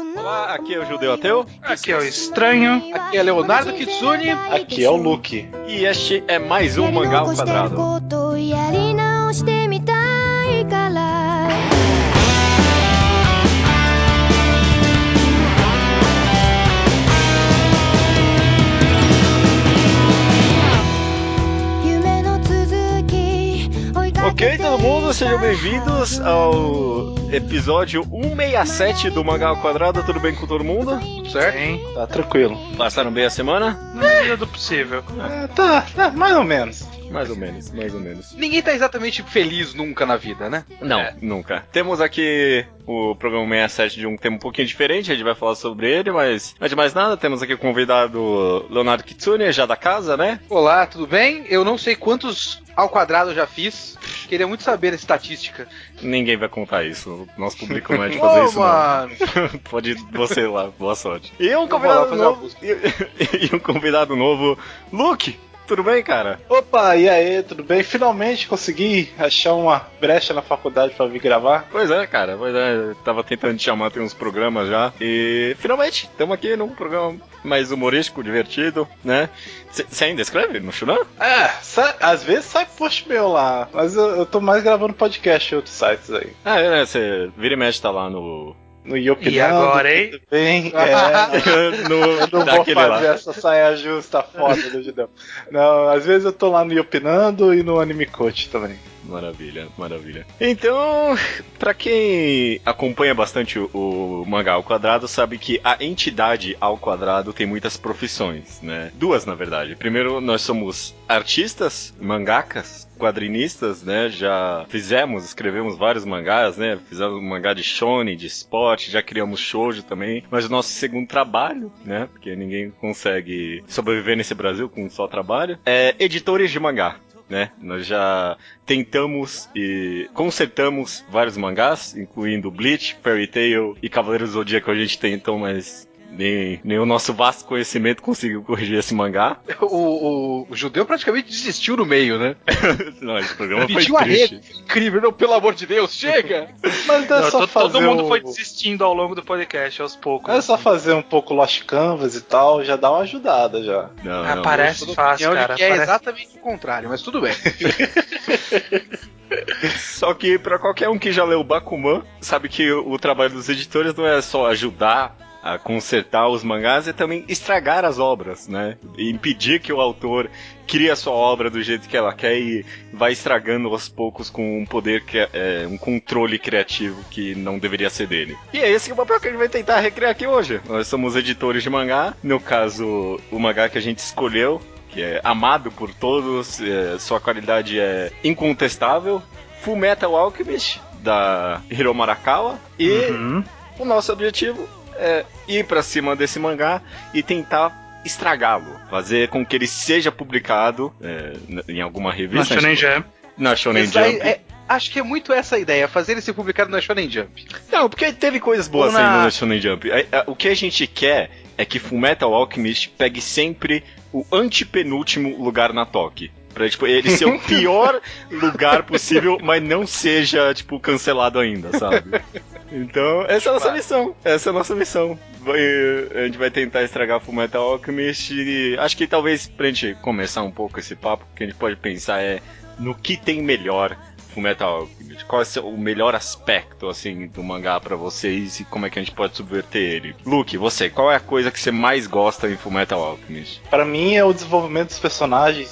Olá, aqui é o Judeu Ateu. Aqui é o Estranho. Aqui é Leonardo Kitsune. Aqui é o Luke. E este é mais um Mangá ao Quadrado. Ok, todo mundo, sejam bem-vindos ao episódio 167 do Mangá ao Quadrado. Tudo bem com todo mundo? Tudo certo? Bem. Tá tranquilo. Passaram bem a semana? Na medida do possível. É, tá, tá, mais ou menos. Mais ou menos, mais ou menos. Ninguém tá exatamente feliz nunca na vida, né? Não, é. nunca. Temos aqui o programa 67 de um tema um pouquinho diferente, a gente vai falar sobre ele, mas antes de mais nada, temos aqui o convidado Leonardo Kitsune, já da casa, né? Olá, tudo bem? Eu não sei quantos ao quadrado eu já fiz. Queria muito saber a estatística. Ninguém vai contar isso. Nosso público não é de fazer Ô, isso, mano. não. Pode ir você lá, boa sorte. E um convidado novo. E, e um convidado novo, Luke. Tudo bem, cara? Opa, e aí, tudo bem? Finalmente consegui achar uma brecha na faculdade pra vir gravar. Pois é, cara. Pois é, eu tava tentando te chamar, tem uns programas já. E finalmente, estamos aqui num programa mais humorístico, divertido, né? Você ainda escreve no Shunan? É, às vezes sai post meu lá, mas eu, eu tô mais gravando podcast em outros sites aí. Ah, é? Você vira e mexe, tá lá no. No Yopinando. E agora, hein? Bem, é, no eu não vou fazer lá. essa saia justa foda do Judeu. Não, às vezes eu tô lá no Yopinando e no Anime Coach também. Maravilha, maravilha. Então, pra quem acompanha bastante o, o mangá ao quadrado, sabe que a entidade ao quadrado tem muitas profissões, né? Duas, na verdade. Primeiro, nós somos artistas, mangakas, quadrinistas, né? Já fizemos, escrevemos vários mangás, né? Fizemos um mangá de shonen, de esporte, já criamos shoujo também. Mas o nosso segundo trabalho, né? Porque ninguém consegue sobreviver nesse Brasil com só trabalho, é editores de mangá né? Nós já tentamos e consertamos vários mangás, incluindo Bleach, Fairy Tail e Cavaleiros do Zodíaco a gente tentou, mas nem, nem o nosso vasto conhecimento conseguiu corrigir esse mangá. O, o- o judeu praticamente desistiu no meio, né? Não, esse programa foi triste. arrego. Incrível, não, pelo amor de Deus, chega! Mas é Não, só to- fazer todo mundo um- foi desistindo ao longo do podcast, aos poucos. É só fazer um pouco Lost Canvas e tal, já dá uma ajudada já. Não, Ah, não, parece Toda fácil, cara. que é parece- exatamente o contrário, mas tudo bem. Só que pra qualquer um que já leu Bakuman, sabe que o trabalho dos editores não é só ajudar a consertar os mangás, é também estragar as obras, né? E impedir que o autor crie a sua obra do jeito que ela quer e vai estragando aos poucos com um poder que é, é, um controle criativo que não deveria ser dele. E é esse que é o papel que a gente vai tentar recriar aqui hoje. Nós somos editores de mangá, no caso, o mangá que a gente escolheu que é amado por todos, é, sua qualidade é incontestável. Full Metal Alchemist, da Hiro Marakawa. E Uhum. o nosso objetivo é ir pra cima desse mangá e tentar estragá-lo. Fazer com que ele seja publicado é, em alguma Na revista. Shonen Jump. Na Shonen Isso Jump. é- acho que é muito essa a ideia, fazer ele ser publicado na Shonen Jump. Não, porque teve coisas boas na- saindo no Shonen Jump. É, é, O que a gente quer é que Fullmetal Alchemist pegue sempre o antepenúltimo lugar na Toque. Pra, tipo, ele ser o pior lugar possível, mas não seja, tipo, cancelado ainda, sabe? Então, essa é a nossa missão. Essa é a nossa missão. A gente vai tentar estragar Fullmetal Alchemist e acho que talvez pra gente começar um pouco esse papo, o que a gente pode pensar é no que tem melhor Fullmetal Alchemist. Qual é o melhor aspecto, assim, do mangá pra vocês e como é que a gente pode subverter ele? Luke, você, qual é a coisa que você mais gosta em Fullmetal Alchemist? Pra mim é o desenvolvimento dos personagens.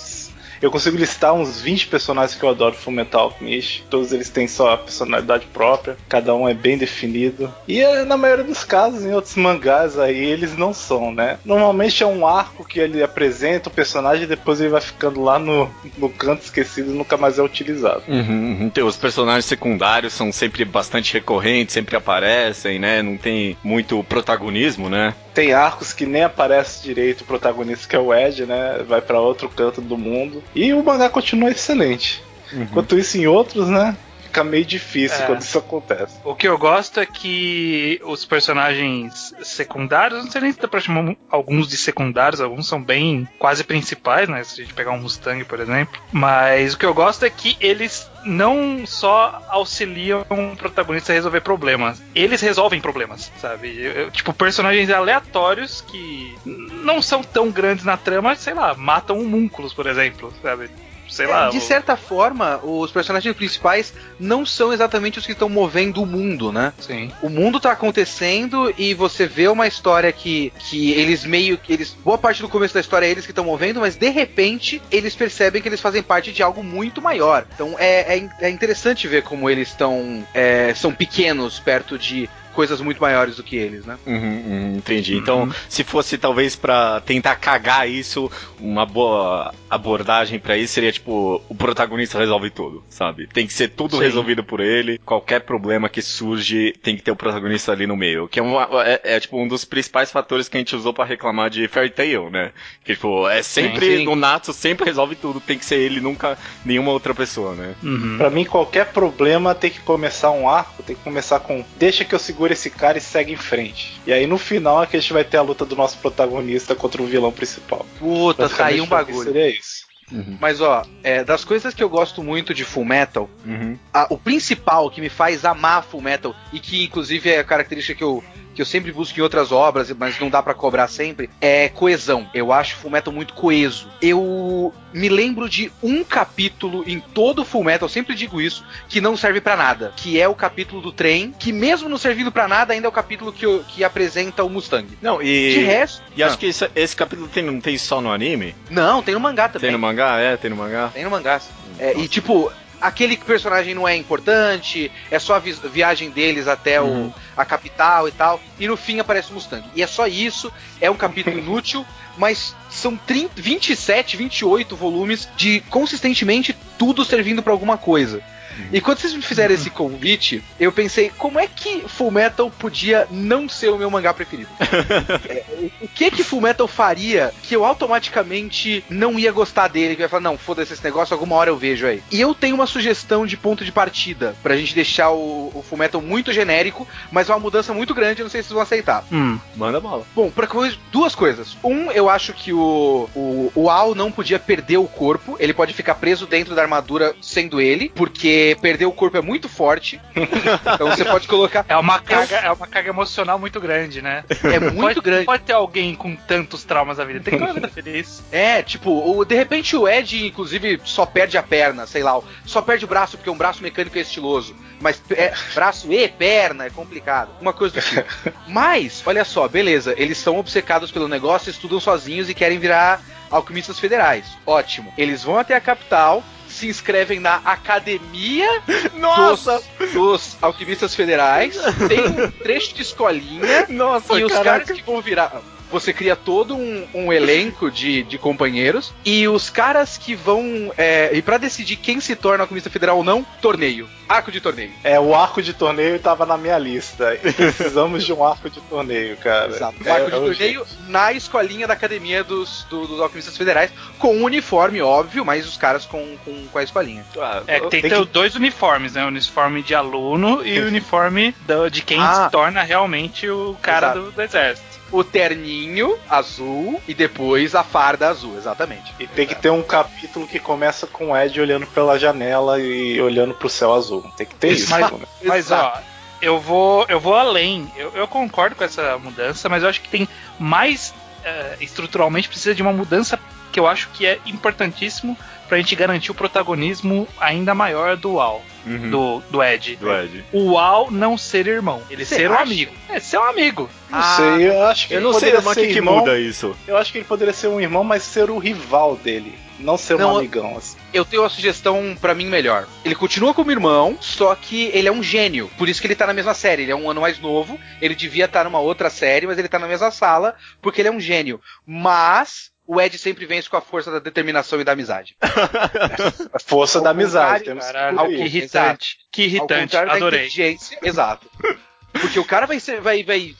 Eu consigo listar uns 20 personagens que eu adoro do Fullmetal Alchemist. Todos eles têm sua personalidade própria, cada um é bem definido. E é, na maioria dos casos, em outros mangás aí, eles não são, né? Normalmente é um arco que ele apresenta o personagem e depois ele vai ficando lá no, no canto esquecido e nunca mais é utilizado. Uhum, uhum. Tem- Os personagens secundários são sempre bastante recorrentes, sempre aparecem, né? Não tem muito protagonismo, né? Tem arcos que nem aparece direito o protagonista, que é o Ed, né? Vai pra outro canto do mundo. E o mangá continua excelente. Enquanto isso, em outros, né? Fica meio difícil É. quando isso acontece. O que eu gosto é que os personagens secundários, não sei nem se dá pra chamar alguns de secundários, alguns são bem quase principais, né? Se a gente pegar um Mustang, por exemplo. Mas o que eu gosto é que eles não só auxiliam o protagonista a resolver problemas, eles resolvem problemas, sabe? Eu- eu- tipo, personagens aleatórios que não são tão grandes na trama, sei lá, matam homúnculos, por exemplo, sabe? Sei lá. É, de o- certa forma, os personagens principais não são exatamente os que estão movendo o mundo, né? Sim. O mundo tá acontecendo e você vê uma história que, que eles meio que eles boa parte do começo da história é eles que estão movendo, mas de repente eles percebem que eles fazem parte de algo muito maior. Então é, é, é interessante ver como eles estão é, são pequenos perto de coisas muito maiores do que eles, né? Uhum, uhum, entendi. Então, se fosse talvez pra tentar cagar isso, uma boa abordagem pra isso seria tipo: o protagonista resolve tudo, sabe? Tem que ser tudo Sim. resolvido por ele, qualquer problema que surge tem que ter o protagonista ali no meio. Que é, uma- é- é, tipo um dos principais fatores que a gente usou pra reclamar de Fairy Tail, né? Que tipo, é sempre Sim. no Natsu, sempre resolve tudo, tem que ser ele, nunca nenhuma outra pessoa, né? Uhum. Pra mim, qualquer problema tem que começar um arco, tem que começar com deixa que eu seguro esse cara e segue em frente. E aí no final é que a gente vai ter a luta do nosso protagonista contra o vilão principal. Puta, aí um bagulho. Seria isso. Mas ó, é, das coisas que eu gosto muito de Full Metal, Uhum. a- o principal que me faz amar Full Metal e que inclusive é a característica que eu que eu sempre busco em outras obras, mas não dá pra cobrar sempre, é coesão. Eu acho Full Metal muito coeso. Eu me lembro de um capítulo em todo Full Metal, eu sempre digo isso, que não serve pra nada, que é o capítulo do trem, que mesmo não servindo pra nada, ainda é o capítulo que, eu- que apresenta o Mustang. Não, De e. resto, E acho que esse, esse capítulo tem, não tem só no anime? não, tem no mangá também. Tem no mangá? É, tem no mangá. Tem no mangá. É, e tipo, aquele personagem não é importante, é só a vi- viagem deles até Uhum. o, a capital e tal, e no fim aparece o Mustang. E é só isso, é um capítulo inútil, mas são 30, 27, 28 volumes de consistentemente tudo servindo pra alguma coisa. E quando vocês me fizeram esse convite, eu pensei, como é que Full Metal podia não ser o meu mangá preferido? É, o- que que Full Metal faria que eu automaticamente não ia gostar dele? Que eu ia falar, não, foda-se esse negócio, alguma hora eu vejo aí. E eu tenho uma sugestão de ponto de partida, pra gente deixar o, o Full Metal muito genérico, mas uma mudança muito grande, eu não sei se vocês vão aceitar. Hum. Manda bala. Bom, pra duas coisas. Um, eu acho que o, o, o Al não podia perder o corpo. Ele pode ficar preso dentro da armadura sendo ele, porque perder o corpo é muito forte. então você pode colocar. É uma carga, é uma carga emocional muito grande, né? É muito pode, grande. Pode ter alguém com tantos traumas na vida. Tem que ter uma vida feliz. É, tipo, o, de repente o Ed, inclusive, só perde a perna, sei lá. Só perde o braço porque um braço mecânico é estiloso. Mas é, braço e perna é complicado. Uma coisa do tipo. Mas, olha só, beleza. Eles são obcecados pelo negócio, estudam sozinhos e querem virar alquimistas federais. Ótimo. Eles vão até a capital, se inscrevem na academia Nossa! dos, dos alquimistas federais. Tem um trecho de escolinha. Nossa, E os caraca. caras que vão virar. Você cria todo um, um elenco de, de companheiros. E os caras que vão. é, e pra decidir quem se torna alquimista federal ou não, torneio. Arco de torneio. É, o arco de torneio tava na minha lista. Precisamos de um arco de torneio, cara. Exato. É, Arco de é torneio na escolinha da academia dos, do- dos alquimistas federais. Com um uniforme, óbvio, mas os caras com, com, com a escolinha. Ah, É, tem que ter dois uniformes, né? O uniforme de aluno e o uniforme do- de quem Ah. se torna realmente o cara do, do exército. O terninho azul e depois a farda azul, exatamente. E tem que ter um capítulo que começa com o Ed olhando pela janela e olhando pro céu azul. Tem que ter isso. Mas- né? Mas ó, eu vou, eu vou além. Eu, eu concordo com essa mudança, mas eu acho que tem mais eh, estruturalmente precisa de uma mudança que eu acho que é importantíssimo pra gente garantir o protagonismo ainda maior do Al, Uhum. do, do Ed. Do Ed. O Al não ser irmão, ele Você ser um amigo. É, ser um amigo. Não sei, eu acho que Eu ele não sei, o ser que, que muda isso? Eu acho que ele poderia ser um irmão, mas ser o rival dele. Não ser Não, um amigão. Assim. Eu tenho uma sugestão pra mim melhor. Ele continua como irmão, só que ele é um gênio. Por isso que ele tá na mesma série. Ele é um ano mais novo. Ele devia estar numa outra série, mas ele tá na mesma sala, porque ele é um gênio. Mas o Ed sempre vence com a força da determinação e da amizade. A força Ao da amizade. temos Caralho, que irritante. Que Ao irritante, contrário da adorei. Exato. Porque o cara vai ser. Vai, vai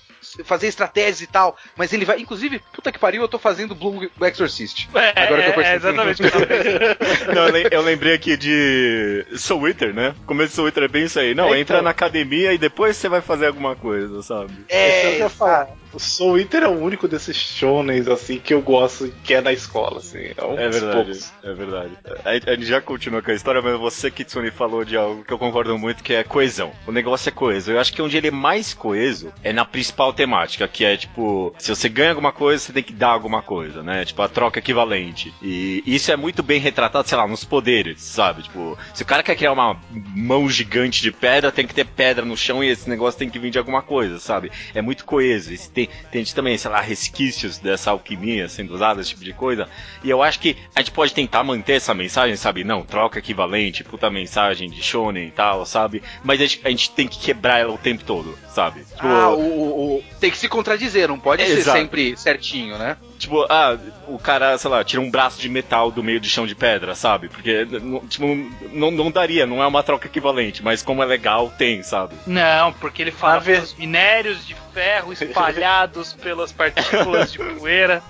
fazer estratégias e tal, mas ele vai. Inclusive, puta que pariu, eu tô fazendo Bloom Exorcist. É, Agora que eu é, percebi. é exatamente o que eu tava pensando. Não, eu lem- eu lembrei aqui de Soul Eater, né? O começo de Soul Eater é bem isso aí. Não, É, entra então. na academia e depois você vai fazer alguma coisa, sabe? Isso eu É, falar. O Soul Eater é o único desses shonens assim que eu gosto que é na escola, assim. É, um É verdade, poucos. é verdade. A, a gente já continua com a história, mas você, Kitsune, falou de algo que eu concordo muito, que é coesão. O negócio é coeso. Eu acho que onde ele é mais coeso é na principal temática, que é tipo, se você ganha alguma coisa, você tem que dar alguma coisa, né? Tipo, a troca equivalente. E isso é muito bem retratado, sei lá, nos poderes, sabe? Tipo, se o cara quer criar uma mão gigante de pedra, tem que ter pedra no chão e esse negócio tem que vir de alguma coisa, sabe? É muito coeso. E tem, tem também, sei lá, resquícios dessa alquimia sendo usada, esse tipo de coisa. E eu acho que a gente pode tentar manter essa mensagem, sabe? Não, troca equivalente, puta mensagem de shonen e tal, sabe? Mas a gente, a gente tem que quebrar ela o tempo todo, sabe? Tipo, Ah, o, o- o- tem que se contradizer, não pode É, ser exato. sempre certinho, né? Tipo, ah, o cara, sei lá, tira um braço de metal do meio de chão de pedra, sabe? Porque, tipo, não, não daria, não é uma troca equivalente, mas como é legal, tem, sabe? Não, porque ele fala ver- dos minérios de ferro espalhados pelas partículas de poeira.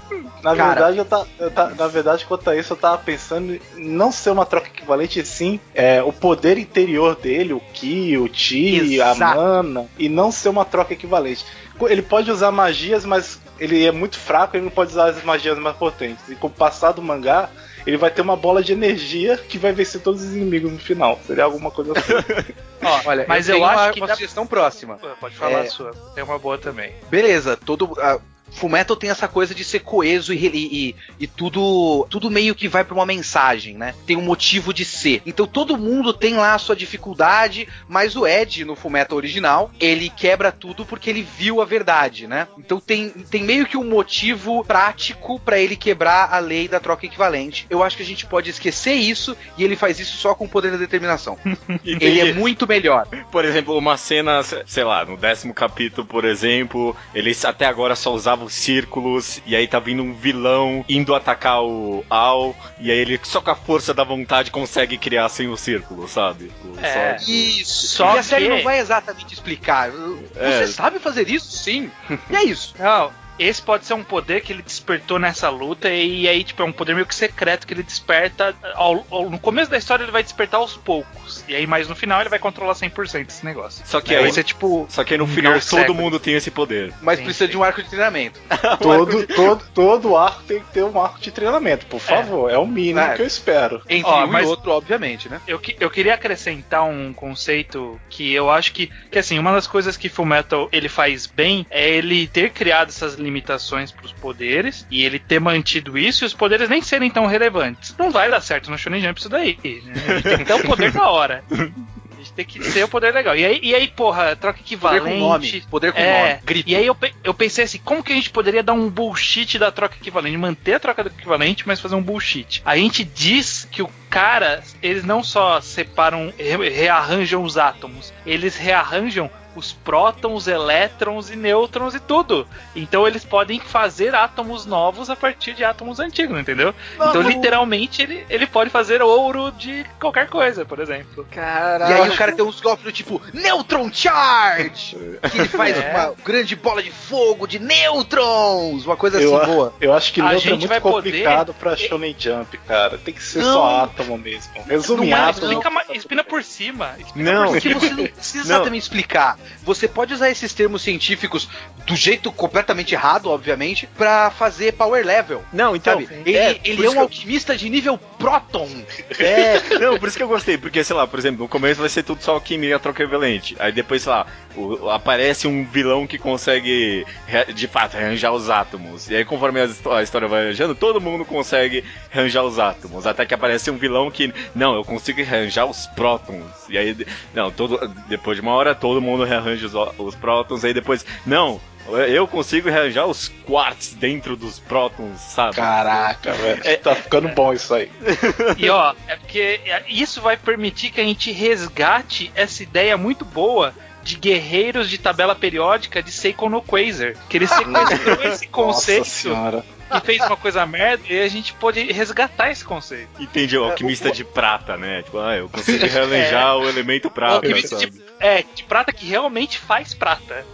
Na Cara. verdade, eu tá, eu tá- na verdade, quanto a isso, eu tava pensando em não ser uma troca equivalente, e sim é, o poder interior dele, o Ki, o Chi, a mana, e não ser uma troca equivalente. Ele pode usar magias, mas ele é muito fraco, ele não pode usar as magias mais potentes. E com o passar do mangá, ele vai ter uma bola de energia que vai vencer todos os inimigos no final. Seria alguma coisa assim. Ó, Olha, mas eu, eu, acho uma, que uma dá... sugestão próxima. Pode falar É. a sua, tem uma boa também. Beleza, todo. A, Fullmetal tem essa coisa de ser coeso e, e, e- tudo tudo meio que vai pra uma mensagem, né? Tem um motivo de ser. Então todo mundo tem lá a sua dificuldade, mas o Ed, no Fullmetal original, ele quebra tudo porque ele viu a verdade, né? Então tem, tem meio que um motivo prático pra ele quebrar a lei da troca equivalente. Eu acho que a gente pode esquecer isso e ele faz isso só com o poder da determinação. Ele é muito melhor. Por exemplo, uma cena, sei lá, no décimo capítulo, por exemplo, eles até agora só usavam círculos, e aí tá vindo um vilão indo atacar o Al, e aí ele só com a força da vontade consegue criar sem o círculo, sabe? Tipo, É. só- Isso. Só e a série que- não vai exatamente explicar. Você É. sabe fazer isso? Sim. E é isso. Não, esse pode ser um poder que ele despertou nessa luta e aí, tipo, é um poder meio que secreto que ele desperta. ao- ao- no começo da história ele vai despertar aos poucos. E aí, mais no final, ele vai controlar 100% esse negócio. Só que É, aí, ser tipo. só que aí no um final todo mundo tem esse poder. Mas Sim, precisa sim. de um arco de treinamento. todo, todo, todo arco tem que ter um arco de treinamento, por favor. É, o mínimo É. que eu espero. Entre Ó, um mas- e outro, obviamente, né? Eu, que- eu queria acrescentar um conceito que eu acho que, que assim, uma das coisas que Fullmetal ele faz bem é ele ter criado essas limitações pros poderes e ele ter mantido isso e os poderes nem serem tão relevantes. Não vai dar certo no Shonen Jump isso daí. né? A gente tem que ter o poder da hora. A gente tem que ter o poder legal. E aí, e aí porra, troca Poder equivalente. com nome. Poder com É, nome. Grito. e aí eu, eu pensei assim, como que a gente poderia dar um bullshit da troca equivalente? Manter a troca equivalente, mas fazer um bullshit. A gente diz que o cara, eles não só separam, re- rearranjam os átomos, eles rearranjam os prótons, elétrons e nêutrons e tudo. Então eles podem fazer átomos novos a partir de átomos antigos, entendeu? então literalmente ele, ele pode fazer ouro de qualquer coisa, por exemplo. E aí o cara tem uns golpes do tipo Neutron Charge! Que ele faz É. uma grande bola de fogo de nêutrons! Uma coisa assim Eu, boa. eu acho que A Neutro é gente muito vai poder- complicado pra Shonen Jump, cara. Tem que ser Não. só átomo mesmo. Resume Não é, átomo. explica, ma- explica por cima. Explica Não. por cima. você não precisa Não. também explicar. Você pode usar esses termos científicos do jeito completamente errado, obviamente, pra fazer power level. Não, então. Ele é, ele é um eu- alquimista de nível Proton. É, não, por isso que eu gostei, porque, sei lá, por exemplo, no começo vai ser tudo só alquimia troca equivalente. Aí depois, sei lá, o- aparece um vilão que consegue, de fato, arranjar os átomos. E aí, conforme a história vai arranjando, todo mundo consegue arranjar os átomos. Até que aparece um vilão que, não, eu consigo arranjar os prótons. E aí, não, todo, depois de uma hora, todo mundo rearranja os, os prótons. Aí depois, não, eu consigo rearranjar os quarks dentro dos prótons, sabe? Caraca, velho. Tá ficando bom isso aí. E ó, é porque isso vai permitir que a gente resgate essa ideia muito boa de guerreiros de tabela periódica de Seiko no Quasar. Que ele sequestrou esse Nossa conceito senhora. E fez uma coisa merda e a gente pode resgatar esse conceito. Entendi, o alquimista de prata, né? Tipo, ah, eu consigo rearranjar o elemento O prata, alquimista sabe? de, é, de prata que realmente faz prata.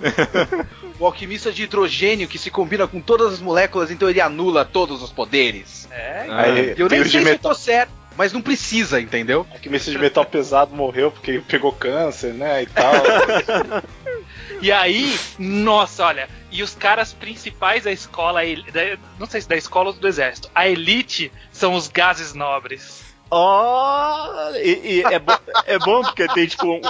o alquimista de hidrogênio que se combina com todas as moléculas, então ele anula todos os poderes. É, Aí, Eu nem o de sei se eu metal, tô certo, mas não precisa, entendeu? alquimista de metal pesado morreu porque pegou câncer, né? E tal. E aí, nossa, olha, e os caras principais da escola, não sei se da escola ou do exército, a elite são os gases nobres. Oh, e, e é, bo- é bom porque tem, tipo, um-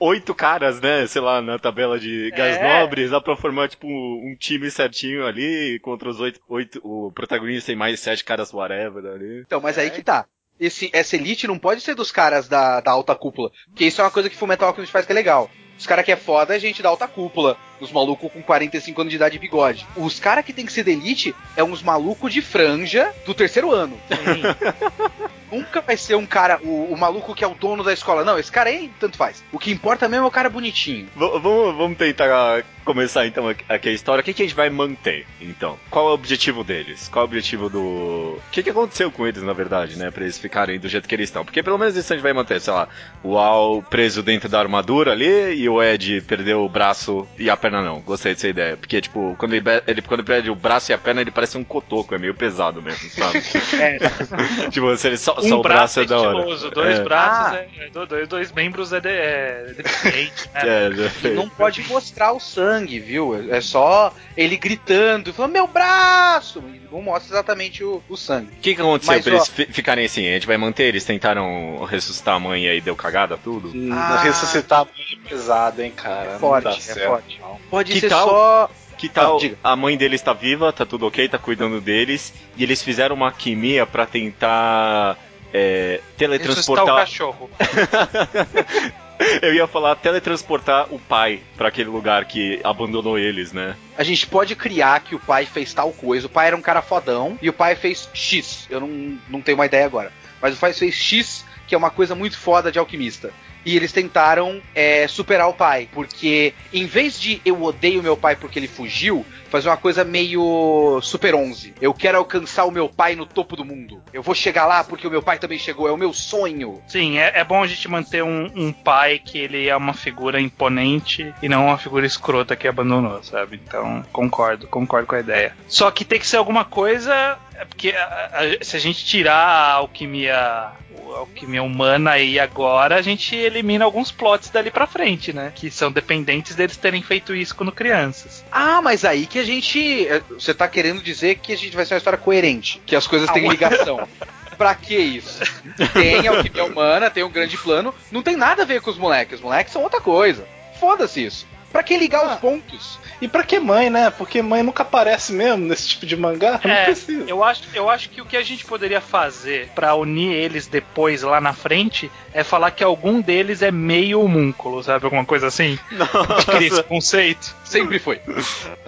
oito caras, né, sei lá, na tabela de gás É. nobres, dá pra formar, tipo, um time certinho ali, contra os oito, oito o protagonista tem mais sete caras whatever ali. Então, mas aí que tá. Esse, essa elite não pode ser dos caras da, da alta cúpula. Porque isso é uma coisa que Fullmetal Alchemist faz que é legal. Os caras que é foda é gente da alta cúpula. Os malucos com 45 anos de idade e bigode. Os caras que tem que ser da elite é uns malucos de franja do terceiro ano. Nunca vai ser um cara, o, o maluco que é o dono da escola. Não, esse cara aí tanto faz. O que importa mesmo é o cara bonitinho. V- vamos, vamos tentar começar então aqui a história. O que, que a gente vai manter, então? Qual é o objetivo deles? Qual é o objetivo do. O que, que aconteceu com eles, na verdade, né? Pra eles ficarem do jeito que eles estão? Porque pelo menos isso a gente vai manter, sei lá, o Al preso dentro da armadura ali e o Ed perdeu o braço e a perna não. Gostei dessa ideia. Porque, tipo, quando ele, ele, quando ele perde o braço e a perna, ele parece um cotoco, é meio pesado mesmo, sabe? É, tipo, se ele só, um só o braço braço é é da hora. estiloso, dois É. braços Ah. é, dois, dois membros é, de, é deficiente, né? É, E não pode mostrar o sangue, viu? É só ele gritando, falando, meu braço! E não mostra exatamente o, o sangue. O que, que aconteceu Mas, pra ó- eles fi- ficarem assim? A gente vai manter? Eles tentaram ressuscitar a mãe e aí deu cagada tudo? Ah. Ressuscitar a mãe é pesado, hein, cara. Não Forte, dá é certo, forte. não. Pode Que ser tal- só. Que tal Ah, a mãe deles tá viva, tá tudo ok, tá cuidando deles, e eles fizeram uma alquimia pra tentar é, Ressuscitar o teletransportar. cachorro. Eu ia falar teletransportar o pai pra aquele lugar que abandonou eles, né? A gente pode criar que o pai fez tal coisa. O pai era um cara fodão e o pai fez X. Eu não, não tenho uma ideia agora. Mas o pai fez X, que é uma coisa muito foda de alquimista. E eles tentaram é, superar o pai. Porque em vez de eu odeio meu pai porque ele fugiu, fazer uma coisa meio Super 11. Eu quero alcançar o meu pai no topo do mundo. Eu vou chegar lá porque o meu pai também chegou. É o meu sonho. Sim, é, é bom a gente manter um, um pai que ele é uma figura imponente e não uma figura escrota que abandonou, sabe? Então, concordo, concordo com a ideia. Só que tem que ser alguma coisa, é porque a- a- se a gente tirar a alquimia, a alquimia humana aí agora, a gente elimina alguns plots dali pra frente, né? Que são dependentes deles terem feito isso quando crianças. Ah, mas aí que a gente. é, Você tá querendo dizer que a gente vai ser uma história coerente, que as coisas têm Ah, ligação. pra que isso? Tem alquimia humana, tem um grande plano, não tem nada a ver com os moleques. Os moleques são outra coisa. Foda-se isso. Pra que ligar Ah. os pontos? E pra que mãe, né? Porque mãe nunca aparece mesmo nesse tipo de mangá. Não É, precisa. eu acho, eu acho que o que a gente poderia fazer pra unir eles depois lá na frente é falar que algum deles é meio homúnculo, sabe? Alguma coisa assim. De criar esse conceito. Sempre foi.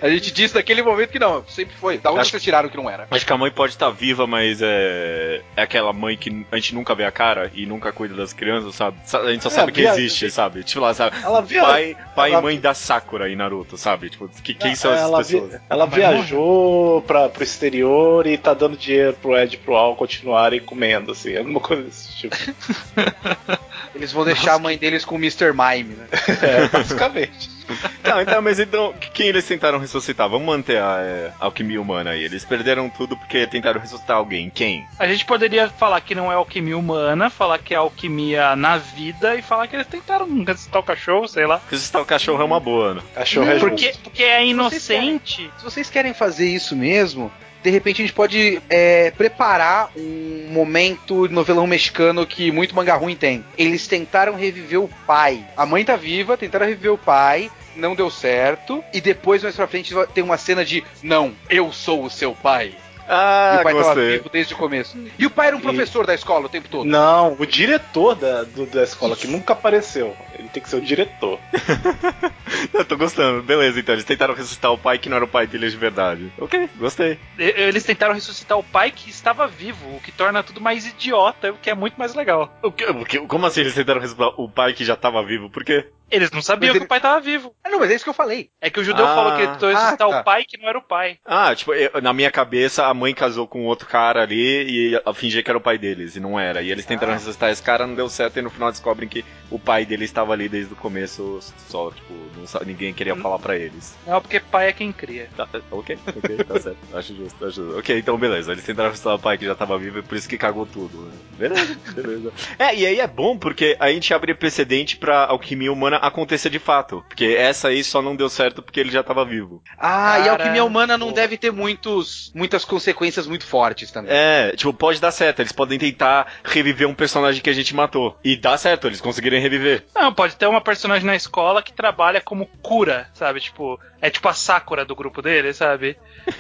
A gente disse naquele momento que não, sempre foi. Da onde Acho- vocês tiraram que não era? Acho que a mãe pode estar viva, mas é. É aquela mãe que a gente nunca vê a cara e nunca cuida das crianças, sabe? Sa- A gente só É, sabe que existe, sabe? Tipo lá, sabe? Ela via. Pai, pai ela- e mãe da Sakura em Naruto, sabe? Tipo, que, quem são essas ela, pessoas? vi- ela viajou pra, pro exterior e tá dando dinheiro pro Ed e pro Al continuarem comendo, assim, alguma coisa desse tipo. Eles vão deixar a mãe deles com o Mr. Mime, né? É, basicamente. Não, então, mas então, quem eles tentaram ressuscitar? Vamos manter a, é, alquimia humana aí. Eles perderam tudo porque tentaram ressuscitar alguém. Quem? A gente poderia falar que não é alquimia humana, falar que é alquimia na vida e falar que eles tentaram ressuscitar o cachorro, sei lá. Ressuscitar o cachorro é uma boa, né? Cachorro é Porque, justo. porque é vocês inocente. Se vocês querem fazer isso mesmo, de repente a gente pode é, preparar um momento de novelão mexicano que muito manga ruim tem. Eles tentaram reviver o pai. A mãe tá viva, tentaram reviver o pai. Não deu certo. E depois, mais pra frente, tem uma cena de Não, eu sou o seu pai. Ah, e o pai tava gostei. vivo desde o começo. E o pai era um E- professor da escola o tempo todo. Não, o diretor da, do- da escola, que nunca apareceu. Ele tem que ser o diretor. Eu tô gostando. Beleza, então. Eles tentaram ressuscitar o pai que não era o pai deles de verdade. Ok, gostei. Eles tentaram ressuscitar o pai que estava vivo, o que torna tudo mais idiota, o que é muito mais legal. O que, o que- como assim eles tentaram ressuscitar o pai que já tava vivo? Por quê? Eles não sabiam ele- que o pai estava vivo. Ah, não, mas é isso que eu falei. É que o judeu Ah. falou que ele tentou ressuscitar Ah, tá. o pai que não era o pai. Ah, tipo, eu- na minha cabeça a mãe casou com outro cara ali e a- fingia que era o pai deles, e não era. E eles tentaram Ah. ressuscitar esse cara, não deu certo, e no final descobrem que o pai dele estava ali desde o começo, só, tipo, não sa- ninguém queria falar pra eles. Não, porque pai é quem cria. Tá, tá, ok, ok, tá certo. Acho justo, acho justo. Ok, então beleza. Eles tentaram assustar o pai que já tava vivo e por isso que cagou tudo. Né? Beleza, beleza. É, e aí é bom porque a gente abre precedente pra alquimia humana acontecer de fato. Porque essa aí só não deu certo porque ele já tava vivo. Ah, e a Cara, alquimia humana não pô. deve ter muitos, muitas consequências muito fortes também. É, tipo, pode dar certo. Eles podem tentar reviver um personagem que a gente matou. E dá certo, eles conseguirem reviver. Não, pode ter uma personagem na escola que trabalha como cura, sabe? Tipo, é tipo a Sakura do grupo dele, sabe?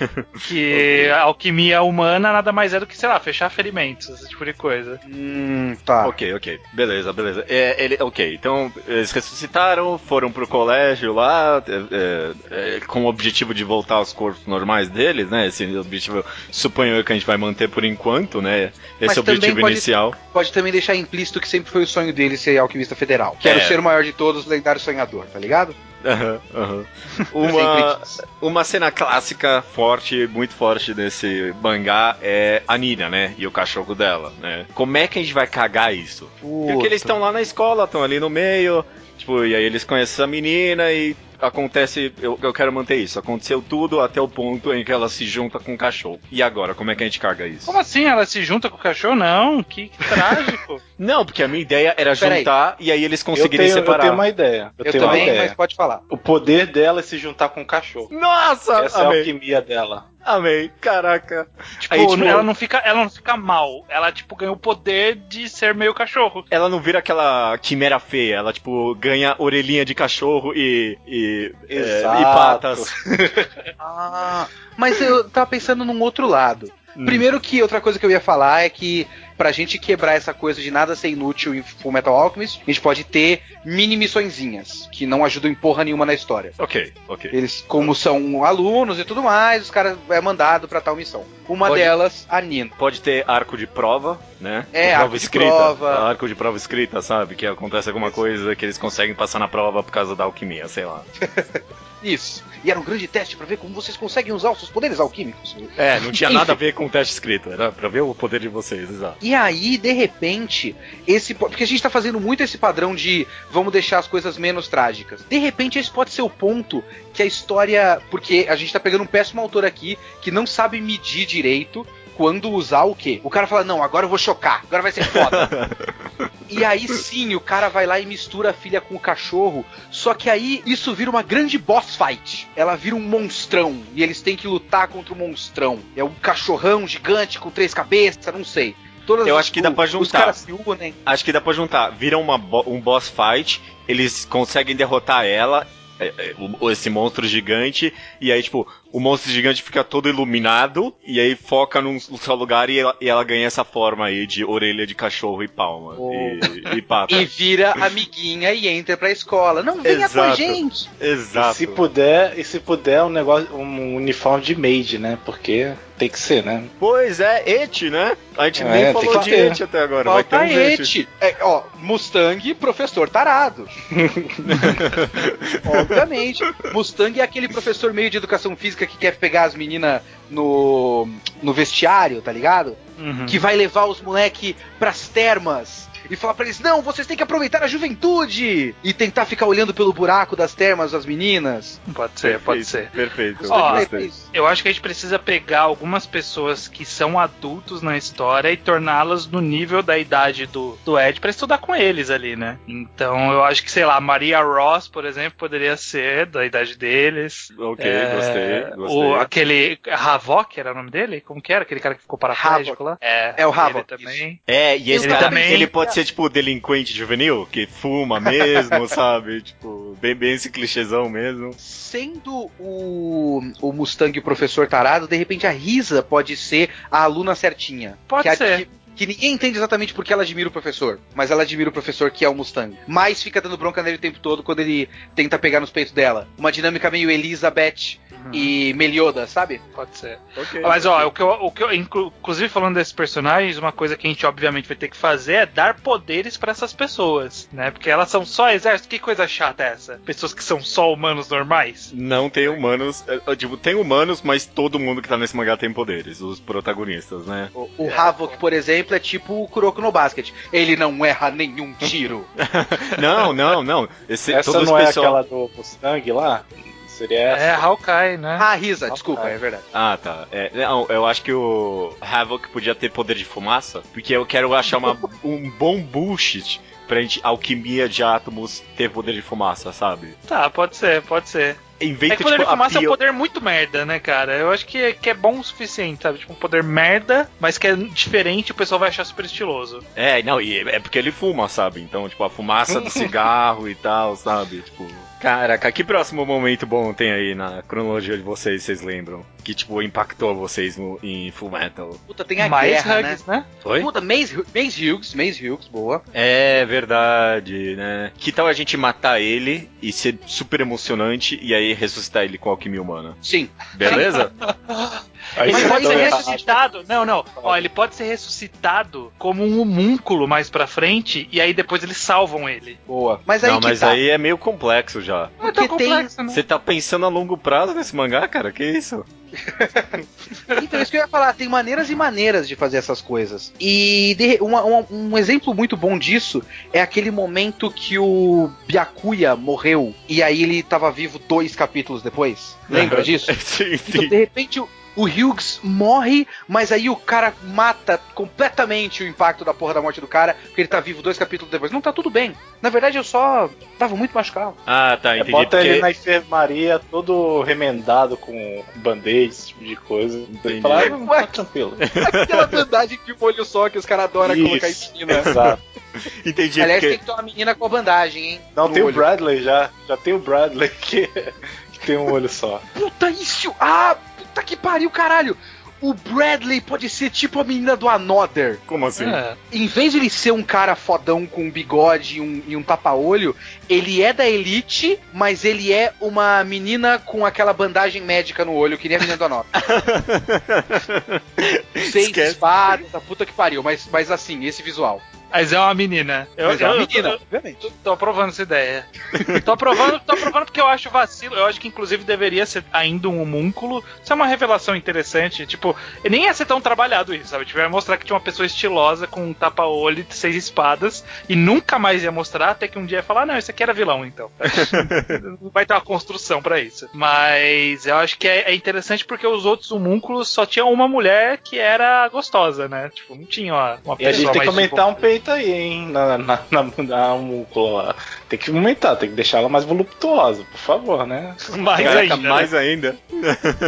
Que a alquimia humana nada mais é do que, sei lá, fechar ferimentos, esse tipo de coisa. Hum, tá. Ok, ok. Beleza, beleza. É, ele, ok, então eles ressuscitaram, foram pro colégio lá, é, é, com o objetivo de voltar aos corpos normais deles, né? Esse objetivo, suponho eu que a gente vai manter por enquanto, né? Esse Mas é o objetivo pode- inicial. Pode também deixar implícito que sempre foi o sonho dele ser alquimista federal. Quero É. ser o maior de todos, lendário sonhador, tá ligado? Aham. Sempre Uma, uma cena clássica, forte, muito forte desse mangá é a Nina, né? E o cachorro dela, né? Como é que a gente vai cagar isso? Porque eles estão lá na escola, estão ali no meio, tipo, e aí eles conhecem essa menina e acontece, eu, eu quero manter isso, aconteceu tudo até o ponto em que ela se junta com o cachorro. E agora, como é que a gente caga isso? Como assim? Ela se junta com o cachorro? Não, que, que trágico. Não, porque a minha ideia era Peraí. juntar e aí eles Eu conseguirem tenho, eu separar. tenho uma ideia. Eu, Eu, tenho uma também, ideia. mas pode falar. O poder dela é se juntar com o cachorro. Nossa! Essa é a amei, alquimia dela. Amei, caraca. Tipo, Aí, tipo, ela, não fica, ela não fica mal. Ela, tipo, ganha o poder de ser meio cachorro. ela não vira aquela quimera feia, ela, tipo, ganha orelhinha de cachorro e. e, é, e patas. Ah, mas eu tava pensando num outro lado. Hum. Primeiro que outra coisa que eu ia falar é que pra gente quebrar essa coisa de nada ser inútil em Full Metal Alchemist, a gente pode ter mini missõezinhas que não ajudam em porra nenhuma na história. Ok, ok. Eles, como são alunos e tudo mais, os caras é mandado pra tal missão. Uma Pode- delas, a Nina. Pode ter arco de prova, né? É, prova arco de escrita. prova. Arco de prova escrita, sabe? Que acontece alguma coisa que eles conseguem passar na prova por causa da alquimia, sei lá. Isso. E era um grande teste pra ver como vocês conseguem usar os seus poderes alquímicos. É, não tinha nada a ver com o teste escrito, era pra ver o poder de vocês, exato. E aí, de repente, esse po- porque a gente tá fazendo muito esse padrão de vamos deixar as coisas menos trágicas. De repente, esse pode ser o ponto que a história, porque a gente tá pegando um péssimo autor aqui que não sabe medir direito quando usar o quê? O cara fala: "Não, agora eu vou chocar. Agora vai ser foda". E aí sim, o cara vai lá e mistura a filha com o cachorro. Só que aí isso vira uma grande boss fight. Ela vira um monstrão. E eles têm que lutar contra o monstrão. É um cachorrão gigante com três cabeças, não sei. Todas Eu acho que dá pra Os juntar. caras se unem. Acho que dá pra juntar. Vira uma um boss fight, eles conseguem derrotar ela, é, é, esse monstro gigante, e aí, tipo, o monstro gigante fica todo iluminado, e aí foca num, num só lugar e ela, e ela ganha essa forma aí de orelha de cachorro e palma. Oh. E, e pata. E vira amiguinha e entra pra escola. Não venha com a Exato. gente. E Exato. se puder, e se puder um negócio, um uniforme de maid, né? Porque tem que ser, né? Pois é, Et, né? A gente É, nem falou de. Et até agora. Vai ter Falta um Et. Ete. É, ó, Mustang, professor tarado. Obviamente. Mustang é aquele professor meio de educação física que quer pegar as meninas no, no vestiário, tá ligado? Uhum. Que vai levar os moleque pras termas. E falar pra eles, não, vocês têm que aproveitar a juventude! E tentar ficar olhando pelo buraco das termas das meninas. Pode ser, pode ser. Perfeito. Ó, gostei. Eu acho que a gente precisa pegar algumas pessoas que são adultos na história e torná-las no nível da idade do, do Ed pra estudar com eles ali, né? Então eu acho que, sei lá, Maria Ross, por exemplo, poderia ser da idade deles. Ok, É, gostei, gostei. O, aquele Havok era o nome dele? Como que era? Aquele cara que ficou paraplégico lá? É, É o Havok, ele também. É, e esse Ele cara também- ele pode ser tipo delinquente juvenil, que fuma mesmo, sabe? Tipo, bem, bem esse clichêzão mesmo. Sendo o, o Mustang o professor tarado, de repente a Risa pode ser a aluna certinha. Pode que a- ser. Que- ninguém entende exatamente porque ela admira o professor, mas ela admira o professor que é o Mustang. Mas fica dando bronca nele o tempo todo quando ele tenta pegar nos peitos dela. Uma dinâmica meio Elizabeth Uhum. e Melioda, sabe? Pode ser. Ok. Mas ó, o que eu, o que eu inclu- inclusive falando desses personagens, uma coisa que a gente obviamente vai ter que fazer é dar poderes pra essas pessoas, né? Porque elas são só exército. Que coisa chata é essa? Pessoas que são só humanos normais. Não tem humanos. é, é, Tipo, tem humanos, mas todo mundo que tá nesse mangá tem poderes, os protagonistas, né? O, o Havok, por exemplo, exemplo, é tipo o Kuroko no Basket. Ele não erra nenhum tiro. Não, não, não. Esse, Essa não é pessoal- aquela do Mustang lá? Seria essa? É Hawkeye, né? ah, Risa, desculpa, é verdade. Ah, tá. É, não, eu acho que o Havoc podia ter poder de fumaça, porque eu quero achar uma- um bom bullshit pra gente, alquimia de átomos ter poder de fumaça, sabe? Tá, pode ser, pode ser. Inventa, É que poder tipo, de fumaça a é um pio- poder muito merda, né, cara? Eu acho que, que é bom o suficiente, sabe? Tipo, um poder merda, mas que é diferente o pessoal vai achar super estiloso. É, não, e é porque ele fuma, sabe? Então, tipo, a fumaça do cigarro e tal, sabe? Tipo. Caraca, que próximo momento bom tem aí na cronologia de vocês, vocês lembram? Que, tipo, impactou vocês no, em Full Metal? Puta, tem a Mais guerra, hugs, né? Foi? Puta, Maze, Maze Hughes, Maze Hughes, boa. É verdade, né? Que tal a gente matar ele e ser super emocionante e aí ressuscitar ele com alquimia humana? Sim. Beleza? Aí Ele pode ser ressuscitado. Não, não. Ó, ele pode ser ressuscitado como um homúnculo mais pra frente e aí depois eles salvam ele. Boa. Mas aí Não, que mas tá. aí é meio complexo já. Não é tão Porque tem- complexo, né? Você tá pensando a longo prazo nesse mangá, cara? Que isso? Então, isso que eu ia falar, tem maneiras e maneiras de fazer essas coisas. E de- uma- uma- um exemplo muito bom disso é aquele momento que o Byakuya morreu e aí ele tava vivo dois capítulos depois. Lembra disso? sim, Então, sim. de repente, o, o Hughes morre, mas aí o cara mata completamente o impacto da porra da morte do cara, porque ele tá vivo dois capítulos depois. Não, tá tudo bem. Na verdade, eu só tava muito machucado. Ah, tá, É, entendi. bota porque- ele na enfermaria todo remendado com band-aid, esse tipo de coisa. Entendi. Fala, ah, não, tá tranquilo. Aquela bandagem de molho só que os caras adoram colocar em cima. Exato. Entendi, Aliás, porque... tem que ter uma menina com a bandagem, hein? Não, tem o olho. Bradley já. Já tem o Bradley que, que tem um olho só. Puta, isso! Ah, puta que pariu, caralho! O Bradley pode ser tipo a menina do Another. Como assim? É. Em vez de ele ser um cara fodão com um bigode e um, e um tapa-olho, ele é da elite, mas ele é uma menina com aquela bandagem médica no olho, que nem a menina do Another. Seis Esquece. espadas, a puta que pariu, mas, mas assim, esse visual. Mas é uma menina. Eu, mas é uma eu- menina, eu- obviamente. Tô, tô aprovando essa ideia. tô aprovando, tô aprovando porque eu acho vacilo. Eu acho que inclusive deveria ser ainda um homúnculo. Isso é uma revelação interessante. Tipo, nem ia ser tão trabalhado isso, sabe? Tipo, ia mostrar que tinha uma pessoa estilosa com um tapa-olho e seis espadas e nunca mais ia mostrar até que um dia ia falar, "Ah, não, isso aqui era vilão, então. Vai ter uma construção pra isso. Mas eu acho que é, é interessante porque os outros homúnculos só tinham uma mulher que era gostosa, né? Tipo, não tinha uma, uma E a gente pessoa tem que aumentar um peito aí, hein? Na, na, na, na homúncula lá. Tem que aumentar, tem que deixar ela mais voluptuosa, por favor, né? mais Caraca, ainda. né? mais ainda.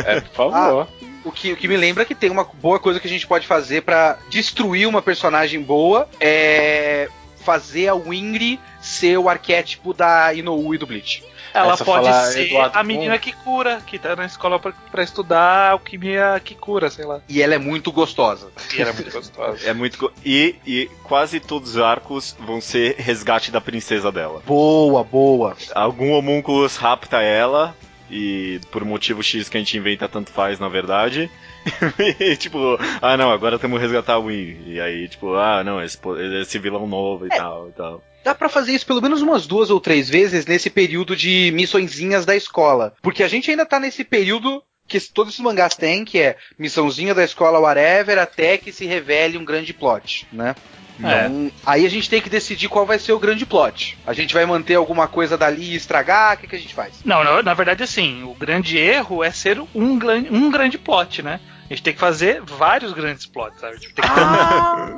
É, por favor. O que, o que me lembra que tem uma boa coisa que a gente pode fazer pra destruir uma personagem boa é fazer a Wingri ser o arquétipo da Inoue e do Bleach. Ela pode ser Eduardo a menina Kuhn. que cura, que tá na escola pra, pra estudar alquimia que cura, sei lá. E ela é muito gostosa. E era muito gostosa. É muito. go- E, e quase todos os arcos vão ser resgate da princesa dela. Boa, boa. Algum homúnculos rapta ela. E por motivo X que a gente inventa, tanto faz, na verdade. e tipo, ah não, agora temos que resgatar a Wing. E aí, tipo, ah não, esse, esse vilão novo e tal e tal. Dá pra fazer isso pelo menos umas duas ou três vezes nesse período de missõezinhas da escola. Porque a gente ainda tá nesse período que todos esses mangás têm, que é missãozinha da escola whatever, até que se revele um grande plot, né? Então, aí a gente tem que decidir qual vai ser o grande plot. A gente vai manter alguma coisa dali e estragar, o que, que a gente faz? Não, na, na verdade, assim, o grande erro é ser um, um grande plot, né? A gente tem que fazer vários grandes plots, sabe? Tipo, tem que Ah,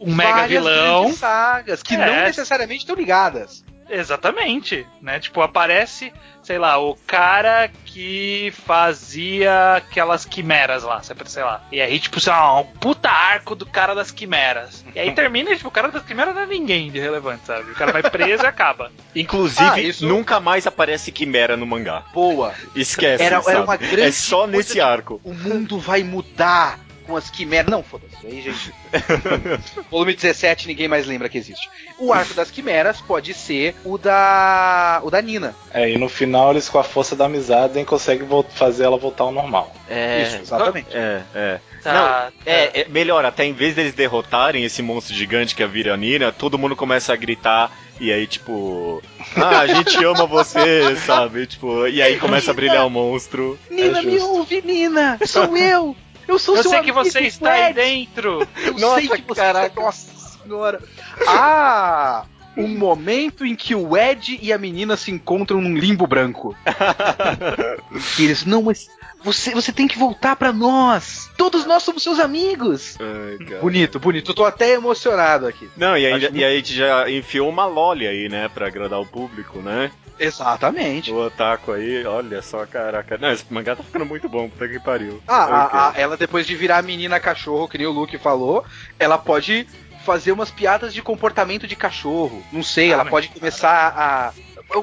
um mega várias vilão. sagas, que É. não necessariamente estão ligadas. Exatamente, né? Tipo, aparece, sei lá, o cara que fazia aquelas quimeras lá, sei lá. E aí, tipo, sei lá, um puta arco do cara das quimeras. E aí termina, tipo, o cara das quimeras não é ninguém de relevante, sabe? O cara vai preso e acaba. Inclusive, Ah, isso- nunca mais aparece Quimera no mangá. Boa. Esquece. Era- era uma grande É só nesse arco. O mundo vai mudar com as quimeras. Não, foda-se. Aí, gente. Volume 17, ninguém mais lembra que existe. O arco das quimeras pode ser o da. o da Nina. É, e no final eles, com a força da amizade, nem conseguem fazer ela voltar ao normal. É, Isso, exatamente. É, é. Tá, Não, tá. É, é melhor, até em vez deles derrotarem esse monstro gigante que é a Viranira, todo mundo começa a gritar e aí, tipo, ah, a gente ama você, sabe? Tipo, e aí começa a brilhar o monstro. Nina, me justo. ouve, Nina! Sou eu! Eu sou Eu seu sei que amigo, você está aí dentro. Eu Nossa, sei que você caraca. Nossa senhora. Ah! O momento em que o Ed e a menina se encontram num limbo branco. E eles, não, mas você, você tem que voltar pra nós. Todos nós somos seus amigos. Ai. Bonito, bonito. Eu tô até emocionado aqui. Não, e, Acho e aí a gente já enfiou uma loli aí, né? Pra agradar o público, né? Exatamente. O Otaku aí, olha só, caraca. Não, esse mangá tá ficando muito bom, puta que pariu. Ah, a- Ok. a- ela depois de virar menina cachorro, que nem o Luke falou, ela pode fazer umas piadas de comportamento de cachorro. Não sei, Ah, ela pode começar a.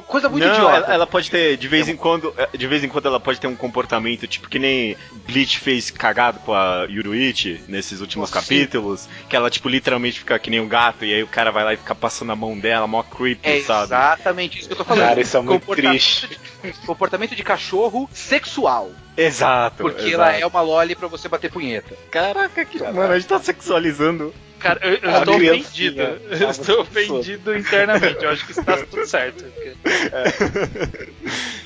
Coisa muito não, idiota. Ela, ela pode ter, de vez em quando, eh, de vez em quando ela pode ter um comportamento, tipo que nem Bleach fez cagado com a Yuruichi nesses últimos Nossa, capítulos, que ela, tipo, literalmente fica que nem um gato, e aí o cara vai lá e fica passando a mão dela, mó creepy, É sabe? exatamente isso que eu tô falando. Cara, isso é muito Comportamento triste. de- comportamento de cachorro sexual. Exato. Porque exato. ela é uma loli pra você bater punheta. Caraca, que... mano, a gente tá sexualizando. Cara, eu, eu estou ofendido. Eu estou ofendido internamente. Eu acho que está tudo certo. Porque-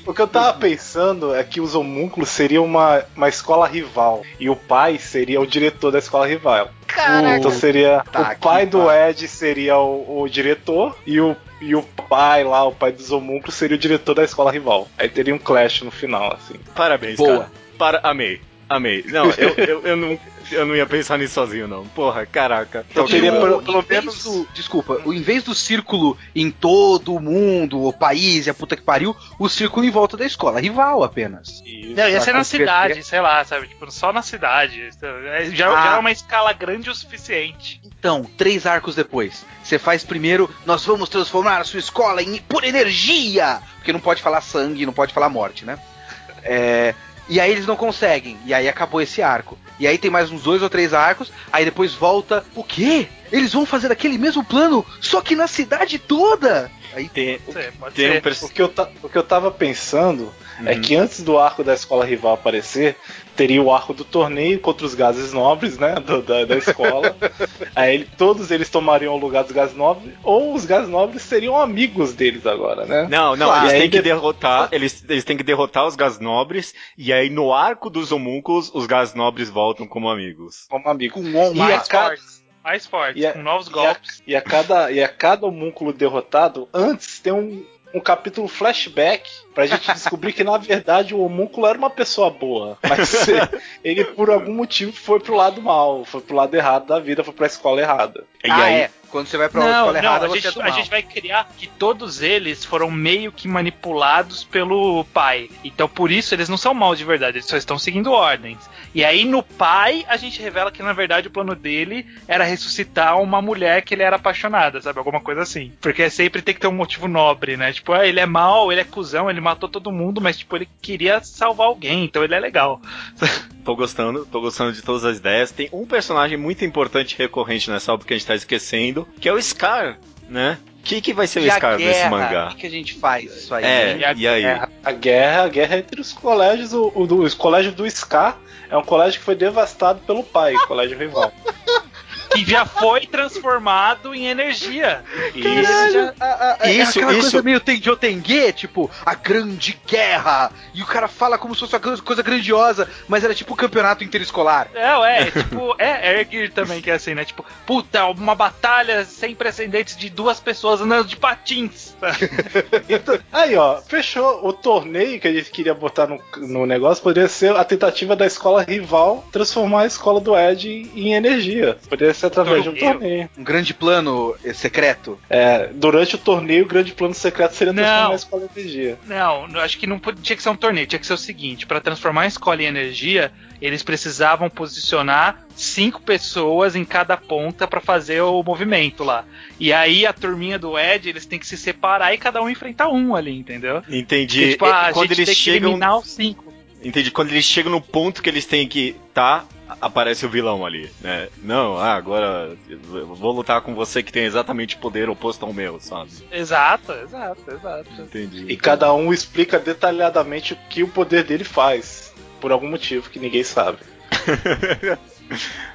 O que eu tava pensando é que os homúnculos seriam uma, uma escola rival. E o pai seria o diretor da escola rival. Caraca. Então seria. Tá o pai do pariu. Ed seria o, o diretor e o, e o pai lá, o pai dos homúnculos, seria o diretor da escola rival. Aí teria um clash no final, assim. Parabéns, Boa. cara. Para... Amei. Amei. Não, eu, eu, eu não, eu não ia pensar nisso sozinho, não. Porra, caraca. Eu queria o- pelo- pelo menos- do- desculpa, o- em vez do círculo em todo o mundo, o país e a puta que pariu, o círculo em volta da escola, rival apenas. Isso. Não, ia ser na cidade, sei lá, sabe? Tipo, só na cidade. É, Já, Ah. já é uma escala grande o suficiente. Então, três arcos depois, você faz primeiro, nós vamos transformar a sua escola em por energia! Porque não pode falar sangue, não pode falar morte, né? É, e aí eles não conseguem, e aí acabou esse arco. E aí tem mais uns dois ou três arcos, aí depois volta. O quê? Eles vão fazer aquele mesmo plano, só que na cidade toda! Aí Tem, Pode ser, pode tem um ser. O pers... que, eu ta- o que eu tava pensando é Uhum. que antes do arco da escola rival aparecer, teria o arco do torneio contra os gases nobres, né? do- da, da escola. Aí ele- todos eles tomariam o lugar dos gases nobres, ou os gases nobres seriam amigos deles agora, né? Não, não, Claro. eles têm que de- derrotar, eles, eles têm que derrotar os gás nobres, e aí no arco dos homúnculos, os gás nobres voltam como amigos. Como amigo. com on E a cada-. Mais fortes, E a- com novos E a, golpes. e a cada, e a cada homúnculo derrotado, antes tem um, um capítulo flashback pra gente descobrir que na verdade o homúnculo era uma pessoa boa. Mas ele por algum motivo foi pro lado mal, foi pro lado errado da vida, foi pra escola errada. E ah, aí, é. Quando você vai pra Não, escola não, errada, a você gente, é a gente vai criar que todos eles foram meio que manipulados pelo pai. Então por isso eles não são maus de verdade, eles só estão seguindo ordens. E aí no pai a gente revela que na verdade o plano dele era ressuscitar uma mulher que ele era apaixonada, sabe? Alguma coisa assim. Porque sempre tem que ter um motivo nobre, né? Tipo, ah, ele é mau, ele é cuzão, ele matou todo mundo, mas tipo, ele queria salvar alguém, então ele é legal. tô gostando, tô gostando de todas as ideias. Tem um personagem muito importante e recorrente nessa obra que a gente tá esquecendo, que é o Scar, né? O que, que vai ser o E a Scar nesse guerra, mangá? O que, que a gente faz isso aí? É? E a e aí? guerra. A guerra, a guerra entre os colégios, o, o, do- os colégios do Scar é um colégio que foi devastado pelo pai, o colégio rival. Que já foi transformado em energia. E Caralho, isso- a- a- a- é isso- aquela isso- coisa meio Tenjotengue, tipo, a grande guerra. E o cara fala como se fosse uma coisa grandiosa, mas era tipo o campeonato interescolar. É, ué, é tipo, é Ergir também, que é assim, né? Tipo, puta, uma batalha sem precedentes de duas pessoas andando de patins. Então, aí, ó, fechou. O torneio que a gente queria botar no, no negócio poderia ser a tentativa da escola rival transformar a escola do Ed em, em energia. Poderia ser através de um Torneio? torneio. Um grande plano eh, secreto. É, durante o torneio, o grande plano secreto seria transformar Não. a escola em energia. Não, acho que não podia, tinha que ser um torneio, tinha que ser o seguinte, pra transformar a escola em energia, eles precisavam posicionar cinco pessoas em cada ponta pra fazer o movimento lá. E aí a turminha do Ed, eles têm que se separar e cada um enfrentar um ali, entendeu? entendi. Porque, tipo, a quando gente eles tem que chegam, eliminar os cinco. entendi. Quando eles chegam no ponto que eles têm que tá, aparece o vilão ali, né? Não, ah, agora eu vou lutar com você que tem exatamente o poder oposto ao meu, sabe? Exato, exato, exato. Entendi. E cada um explica detalhadamente o que o poder dele faz. Por algum motivo que ninguém sabe.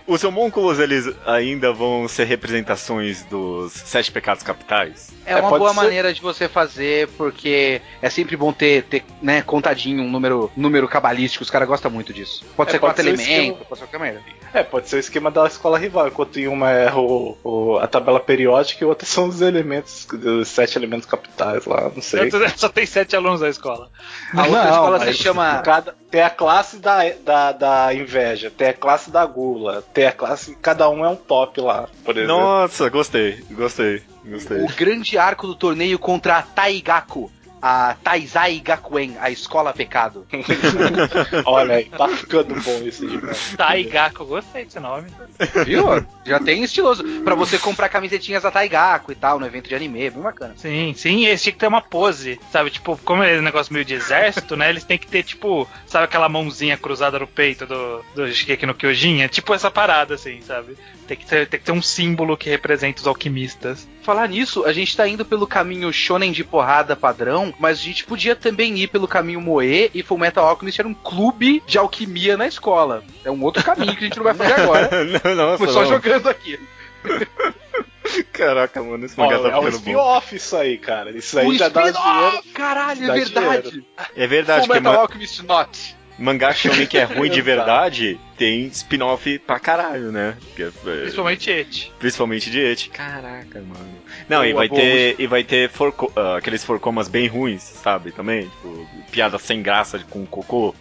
Os homúnculos, eles ainda vão ser representações dos sete pecados capitais? É, É, uma boa ser- maneira de você fazer, porque é sempre bom ter, ter né, contadinho um número, número cabalístico. Os caras gostam muito disso. Pode É, ser pode quatro ser o elementos, esquema- pode ser qualquer merda. É, pode ser o esquema da escola rival, enquanto em uma é o, o- a tabela periódica e outra são os elementos, os sete elementos capitais lá, não sei. Só tem sete alunos da escola. A outra Não, escola se chama. Cada, tem a classe da, da, da inveja, tem a classe da gula, tem a classe. Cada um é um top lá, por exemplo. Nossa, gostei, gostei, gostei. O grande arco do torneio contra a Taigaku. A Taizai Gakuen, a escola pecado. Olha aí, tá ficando bom esse demais. Taigaku, gostei desse nome. Viu? Já tem estiloso. Pra você comprar camisetinhas da Taigaku e tal, no evento de anime, bem bacana. Sim, sim, esse tinha que ter uma pose, sabe? Tipo, como é um negócio meio de exército, né? Eles têm que ter, tipo, sabe aquela mãozinha cruzada no peito do, do Shigeki no Kyojin? É tipo essa parada, assim, sabe? Tem que, ter, tem que ter um símbolo que representa os alquimistas. Falar nisso, a gente tá indo pelo caminho shonen de porrada padrão, mas a gente podia também ir pelo caminho moe e Fullmetal Alchemist era um clube de alquimia na escola. É um outro caminho que a gente não vai fazer agora. não, não, Foi só não. jogando aqui. Caraca, mano, esse Ó, mangá tá é um ficando bom. spin-off isso aí, cara. Isso aí O já dá dinheiro. Caralho, é verdade. É verdade, que Fullmetal ma Alchemist Not. Mangá shonen que é ruim de verdade tem spin-off pra caralho, né? É- é- Principalmente Eti. Principalmente de It. Caraca, mano. Não, e Boa, vai boa, ter, e vai ter forco- ah, aqueles forcomas bem ruins, sabe? Também, tipo, piada sem graça com cocô.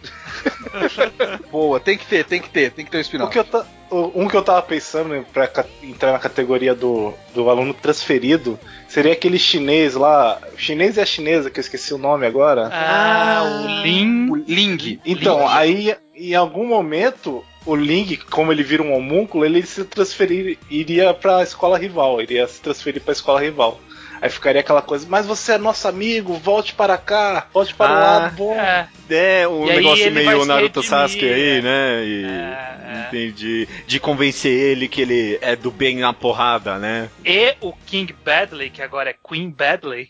Boa, tem que ter, tem que ter, tem que ter um O spin-off. que eu ta- o- um que eu tava pensando né, pra ca- entrar na categoria do, do aluno transferido seria aquele chinês lá. O chinês é a chinesa, que eu esqueci o nome agora. Ah, o Lin. O Ling. Então, Ling. aí em algum momento o Ling, como ele vira um homúnculo, ele se transferir iria pra escola rival, iria se transferir pra escola rival. Aí ficaria aquela coisa, mas você é nosso amigo, volte para cá, volte para o Ah, lado bom. É, É, um E negócio meio Naruto redimir, Sasuke aí, é. né? E É, é. entendi. De convencer ele que ele é do bem na porrada, né? E o King Badley, que agora é Queen Badley,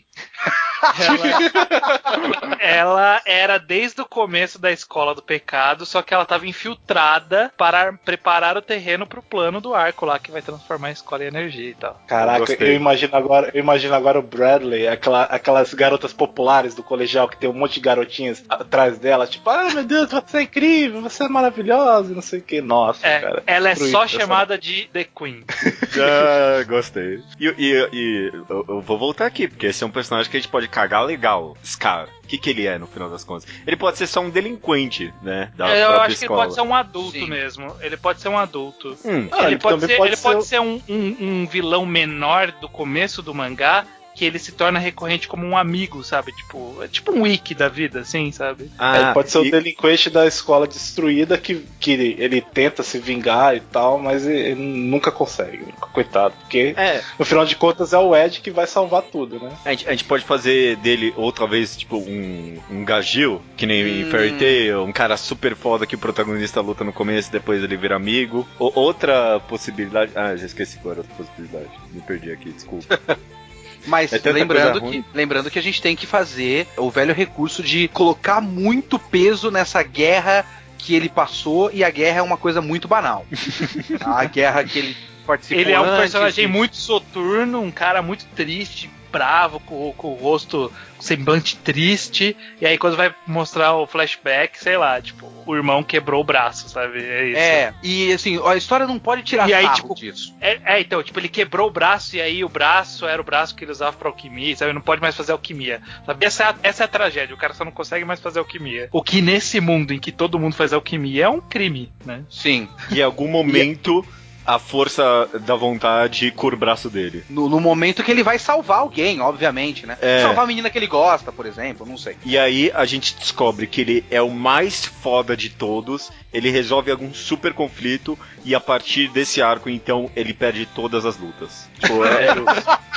ela, ela era desde o começo da escola do pecado, só que ela estava infiltrada para preparar o terreno para o plano do arco lá que vai transformar a escola em energia e tal. Caraca, Gostei. eu imagino agora, eu imagino agora o Bradley, aquela, aquelas garotas populares do colegial que tem um monte de garotinhas atrás dela, tipo, ah meu Deus, você é incrível, você é maravilhosa, não sei o que. Nossa, É, cara. ela é só chamada de The Queen. Ah, gostei. E, e- e eu, eu vou voltar aqui, porque esse é um personagem que a gente pode cagar legal. Scar. O que, que ele é, no final das contas? Ele pode ser só um delinquente, né? Da É, eu acho que ele escola. pode ser um adulto Sim. mesmo. Ele pode ser um adulto. Hum, Ah, ele, ele pode ser, pode ele ser pode ser um, um- um vilão menor do começo do mangá que ele se torna recorrente como um amigo, sabe? Tipo, é tipo um wiki da vida, assim, sabe? ah, ele pode ser o e- delinquente da escola destruída que, que ele, ele tenta se vingar e tal, mas ele, ele nunca consegue, coitado. Porque É, no final de contas é o Ed que vai salvar tudo, né? a gente, a gente pode fazer dele outra vez, tipo, um, um Gagil, que nem em Hum. Fairy Tail, um cara super foda que o protagonista luta no começo e depois ele vira amigo. Ou outra possibilidade. Ah, já esqueci qual era a outra possibilidade. Me perdi aqui, desculpa. Mas É lembrando, que, lembrando que a gente tem que fazer o velho recurso de colocar muito peso nessa guerra que ele passou e a guerra é uma coisa muito banal. a guerra que ele participou Ele é um antes personagem e- muito soturno, um cara muito triste, bravo, com, com o rosto com semblante triste. E aí, quando vai mostrar o flashback, sei lá, tipo, o irmão quebrou o braço, sabe? É isso. É, e assim, a história não pode tirar E aí, sarro tipo, disso. É, é, então, tipo, ele quebrou o braço e aí o braço era o braço que ele usava pra alquimia, sabe? Não pode mais fazer alquimia. Sabe? Essa, é a, essa é a tragédia, o cara só não consegue mais fazer alquimia. O que nesse mundo em que todo mundo faz alquimia é um crime, né? Sim. E em algum momento, a força da vontade cura o braço dele. No, no momento que ele vai salvar alguém, obviamente, né? É. Salvar a menina que ele gosta, por exemplo, não sei. E aí a gente descobre que ele é o mais foda de todos, ele resolve algum super conflito e a partir desse arco, então, ele perde todas as lutas. Tipo, é,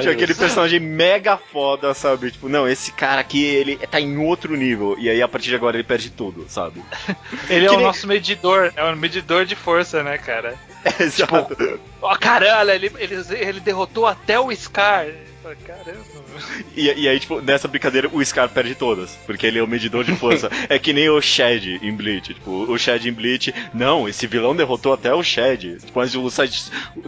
Tinha aquele personagem mega foda, sabe? Tipo, não, esse cara aqui, ele tá em outro nível. E aí, a partir de agora, ele perde tudo, sabe? Ele é Que o nem- nosso medidor, é o medidor de força, né, cara? Exato. Ó, caralho, ele, ele, ele derrotou até o Scar. Caramba. E, e aí, tipo, nessa brincadeira, o Scar perde todas. Porque ele é o medidor de força. é que nem o Shed em Bleach. Tipo, o Shed em Bleach. Não, esse vilão derrotou até o Shed. Tipo, antes de lutar,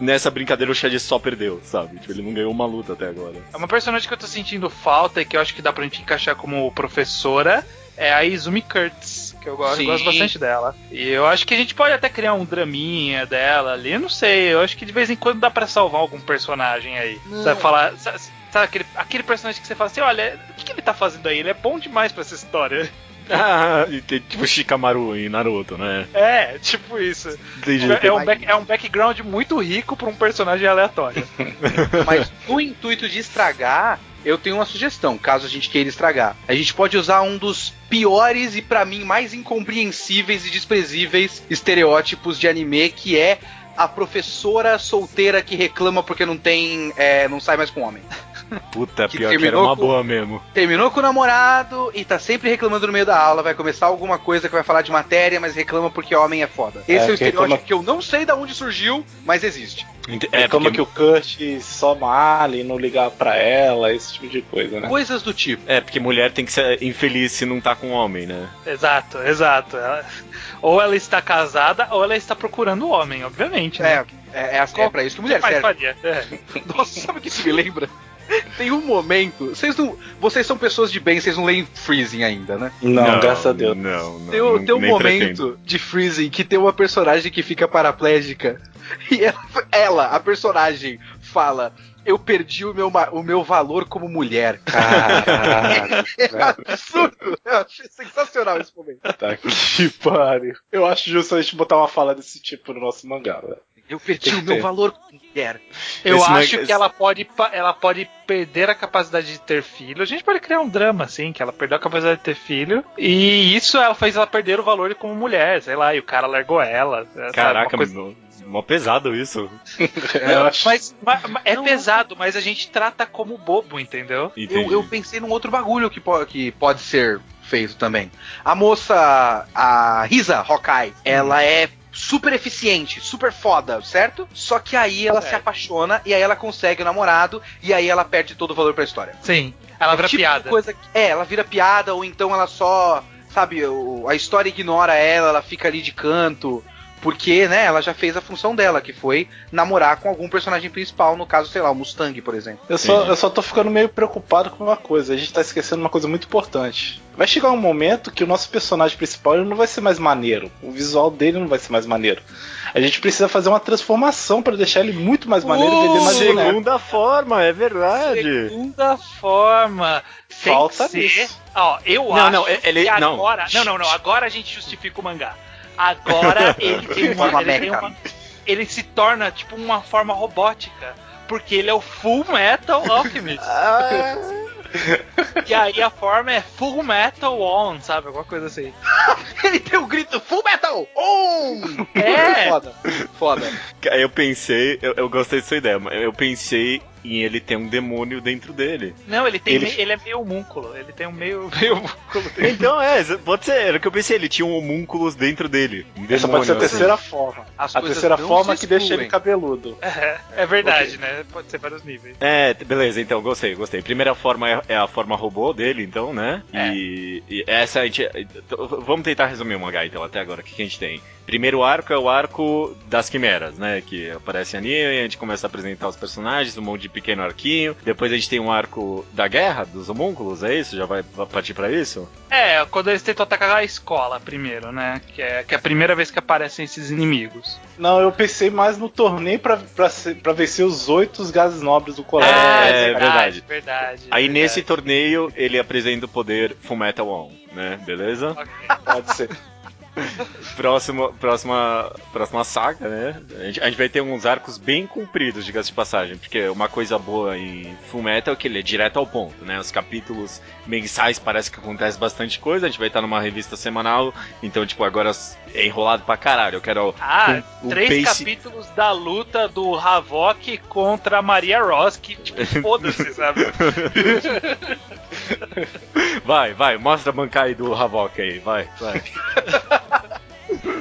nessa brincadeira o Shed só perdeu, sabe? Tipo, ele não ganhou uma luta até agora. É uma personagem que eu tô sentindo falta e que eu acho que dá pra gente encaixar como professora. É a Izumi Kurtz. Que eu gosto, eu gosto bastante dela. E eu acho que a gente pode até criar um draminha dela ali. Eu não sei. Eu acho que de vez em quando dá pra salvar algum personagem aí. Sabe, falar. Sabe, sabe aquele, aquele personagem que você fala assim: olha, o que, que ele tá fazendo aí? Ele é bom demais pra essa história. Ah, e tem, tipo Shikamaru em Naruto, né? É, tipo isso. Entendi. É um, back- é um background muito rico pra um personagem aleatório. Mas no intuito de estragar, eu tenho uma sugestão, caso a gente queira estragar. A gente pode usar um dos piores e pra mim mais incompreensíveis e desprezíveis estereótipos de anime, que é a professora solteira que reclama porque não tem, é, não sai mais com homem. Puta, que pior que era terminou uma com- boa mesmo. Terminou com o namorado e tá sempre reclamando no meio da aula, vai começar alguma coisa que vai falar de matéria, mas reclama porque homem é foda. Esse é, que o estereótipo reclama- que eu não sei de onde surgiu, mas existe. É, como que o Kurt só mala e não ligar pra ela, esse tipo de coisa, né? Coisas do tipo. É, porque mulher tem que ser infeliz se não tá com homem, né? exato, exato. Ela- ou ela está casada ou ela está procurando homem, obviamente. né? É, é, é, assim- é pra isso que mulher serve. faria? É. Nossa, sabe o que isso me lembra? Tem um momento. Vocês não. Vocês são pessoas de bem, vocês não leem Freezing ainda, né? Não, graças a Deus. Não, não. Tem, um- não- tem um momento pretendo. de Freezing que tem uma personagem que fica paraplégica. E ela, ela, a personagem, fala. Eu perdi o meu, o meu valor como mulher. Caralho, É absurdo! Eu achei sensacional esse momento. tá que pariu. Eu acho justo a gente botar uma fala desse tipo no nosso mangá, velho. Eu perdi o meu valor como mulher. Eu Esse acho que ela pode, ela pode perder a capacidade de ter filho. A gente pode criar um drama, assim, que ela perdeu a capacidade de ter filho. E isso ela fez ela perder o valor como mulher, sei lá, e o cara largou ela. sabe? Caraca, Uma coisa- mó- mó pesado isso. Acho. Mas, ma- ma- é Não, pesado, mas a gente trata como bobo, entendeu? Eu, eu pensei num outro bagulho que, po- que pode ser feito também. A moça, a Risa Hawkeye, ela é super eficiente, super foda, certo? Só que aí ela se apaixona e aí ela consegue o namorado e aí ela perde todo o valor pra história. Sim. Ela vira Tipo piada. Coisa que, é, ela vira piada ou então ela só, sabe, o- a história ignora ela, ela fica ali de canto. Porque, né, ela já fez a função dela, que foi namorar com algum personagem principal, no caso, sei lá, o Mustang, por exemplo. Eu só, eu só tô ficando meio preocupado com uma coisa. A gente tá esquecendo uma coisa muito importante. Vai chegar um momento que o nosso personagem principal ele não vai ser mais maneiro. O visual dele não vai ser mais maneiro. A gente precisa fazer uma transformação pra deixar ele muito mais maneiro e vender mais boneco. Segunda forma, é verdade. Segunda forma. Tem Falta que ser. isso. Ó, eu Não, acho não, ele- que não. agora. Não, não, não. Agora a gente justifica o mangá. Agora ele tem uma, Forma ele, tem uma- ele se torna tipo uma forma robótica. Porque ele é o Full Metal Alchemist. e aí a forma é Full Metal On, sabe? Alguma coisa assim. Ele tem o grito Full Metal! On! É! Foda. Foda. Aí eu pensei, eu, eu gostei dessa ideia, mas eu pensei em ele ter um demônio dentro dele. Não, ele tem Ele- mei- ele é meio homúnculo. Ele tem um meio, meio homúnculo dentro. Então, é, pode ser, era o que eu pensei, ele tinha um homúnculos dentro dele. Um Essa pode ser a demônio, terceira forma. As A terceira forma que deixa ele cabeludo. É, é verdade, né? Pode ser vários níveis. É, beleza, então, gostei, gostei. Primeira forma é, é a forma robô dele, então, né? É. E, e essa a gente. então, Vamos tentar resumir o mangá, então, até agora. O que, que a gente tem? Primeiro arco é o arco das quimeras, né? Que aparece anime, a gente começa a apresentar os personagens, um monte de pequeno arquinho. Depois a gente tem um arco da guerra, dos homúnculos, é isso? Já vai partir pra isso? É, quando eles tentam atacar a escola primeiro, né? Que é, que é a primeira vez que aparecem esses inimigos. Não, eu pensei mais no torneio pra, pra, ser- pra vencer os oito gases nobres do colégio. Ah, é verdade, verdade. verdade. Aí verdade. nesse torneio ele apresenta o poder Fullmetal On, né? Beleza? Ok. Pode ser. Próxima, próxima, próxima saga, né? A gente, a gente vai ter uns arcos bem compridos, diga-se de passagem, porque uma coisa boa em Fullmetal é que ele é direto ao ponto, né? Os capítulos mensais parece que acontece bastante coisa, a gente vai estar numa revista semanal, então, tipo, agora é enrolado pra caralho. Eu quero Ah, o três pace- capítulos da luta do Havok contra a Maria Ross, que, tipo, foda-se, sabe? Vai, vai, mostra a Bankai do Havok aí, vai, vai.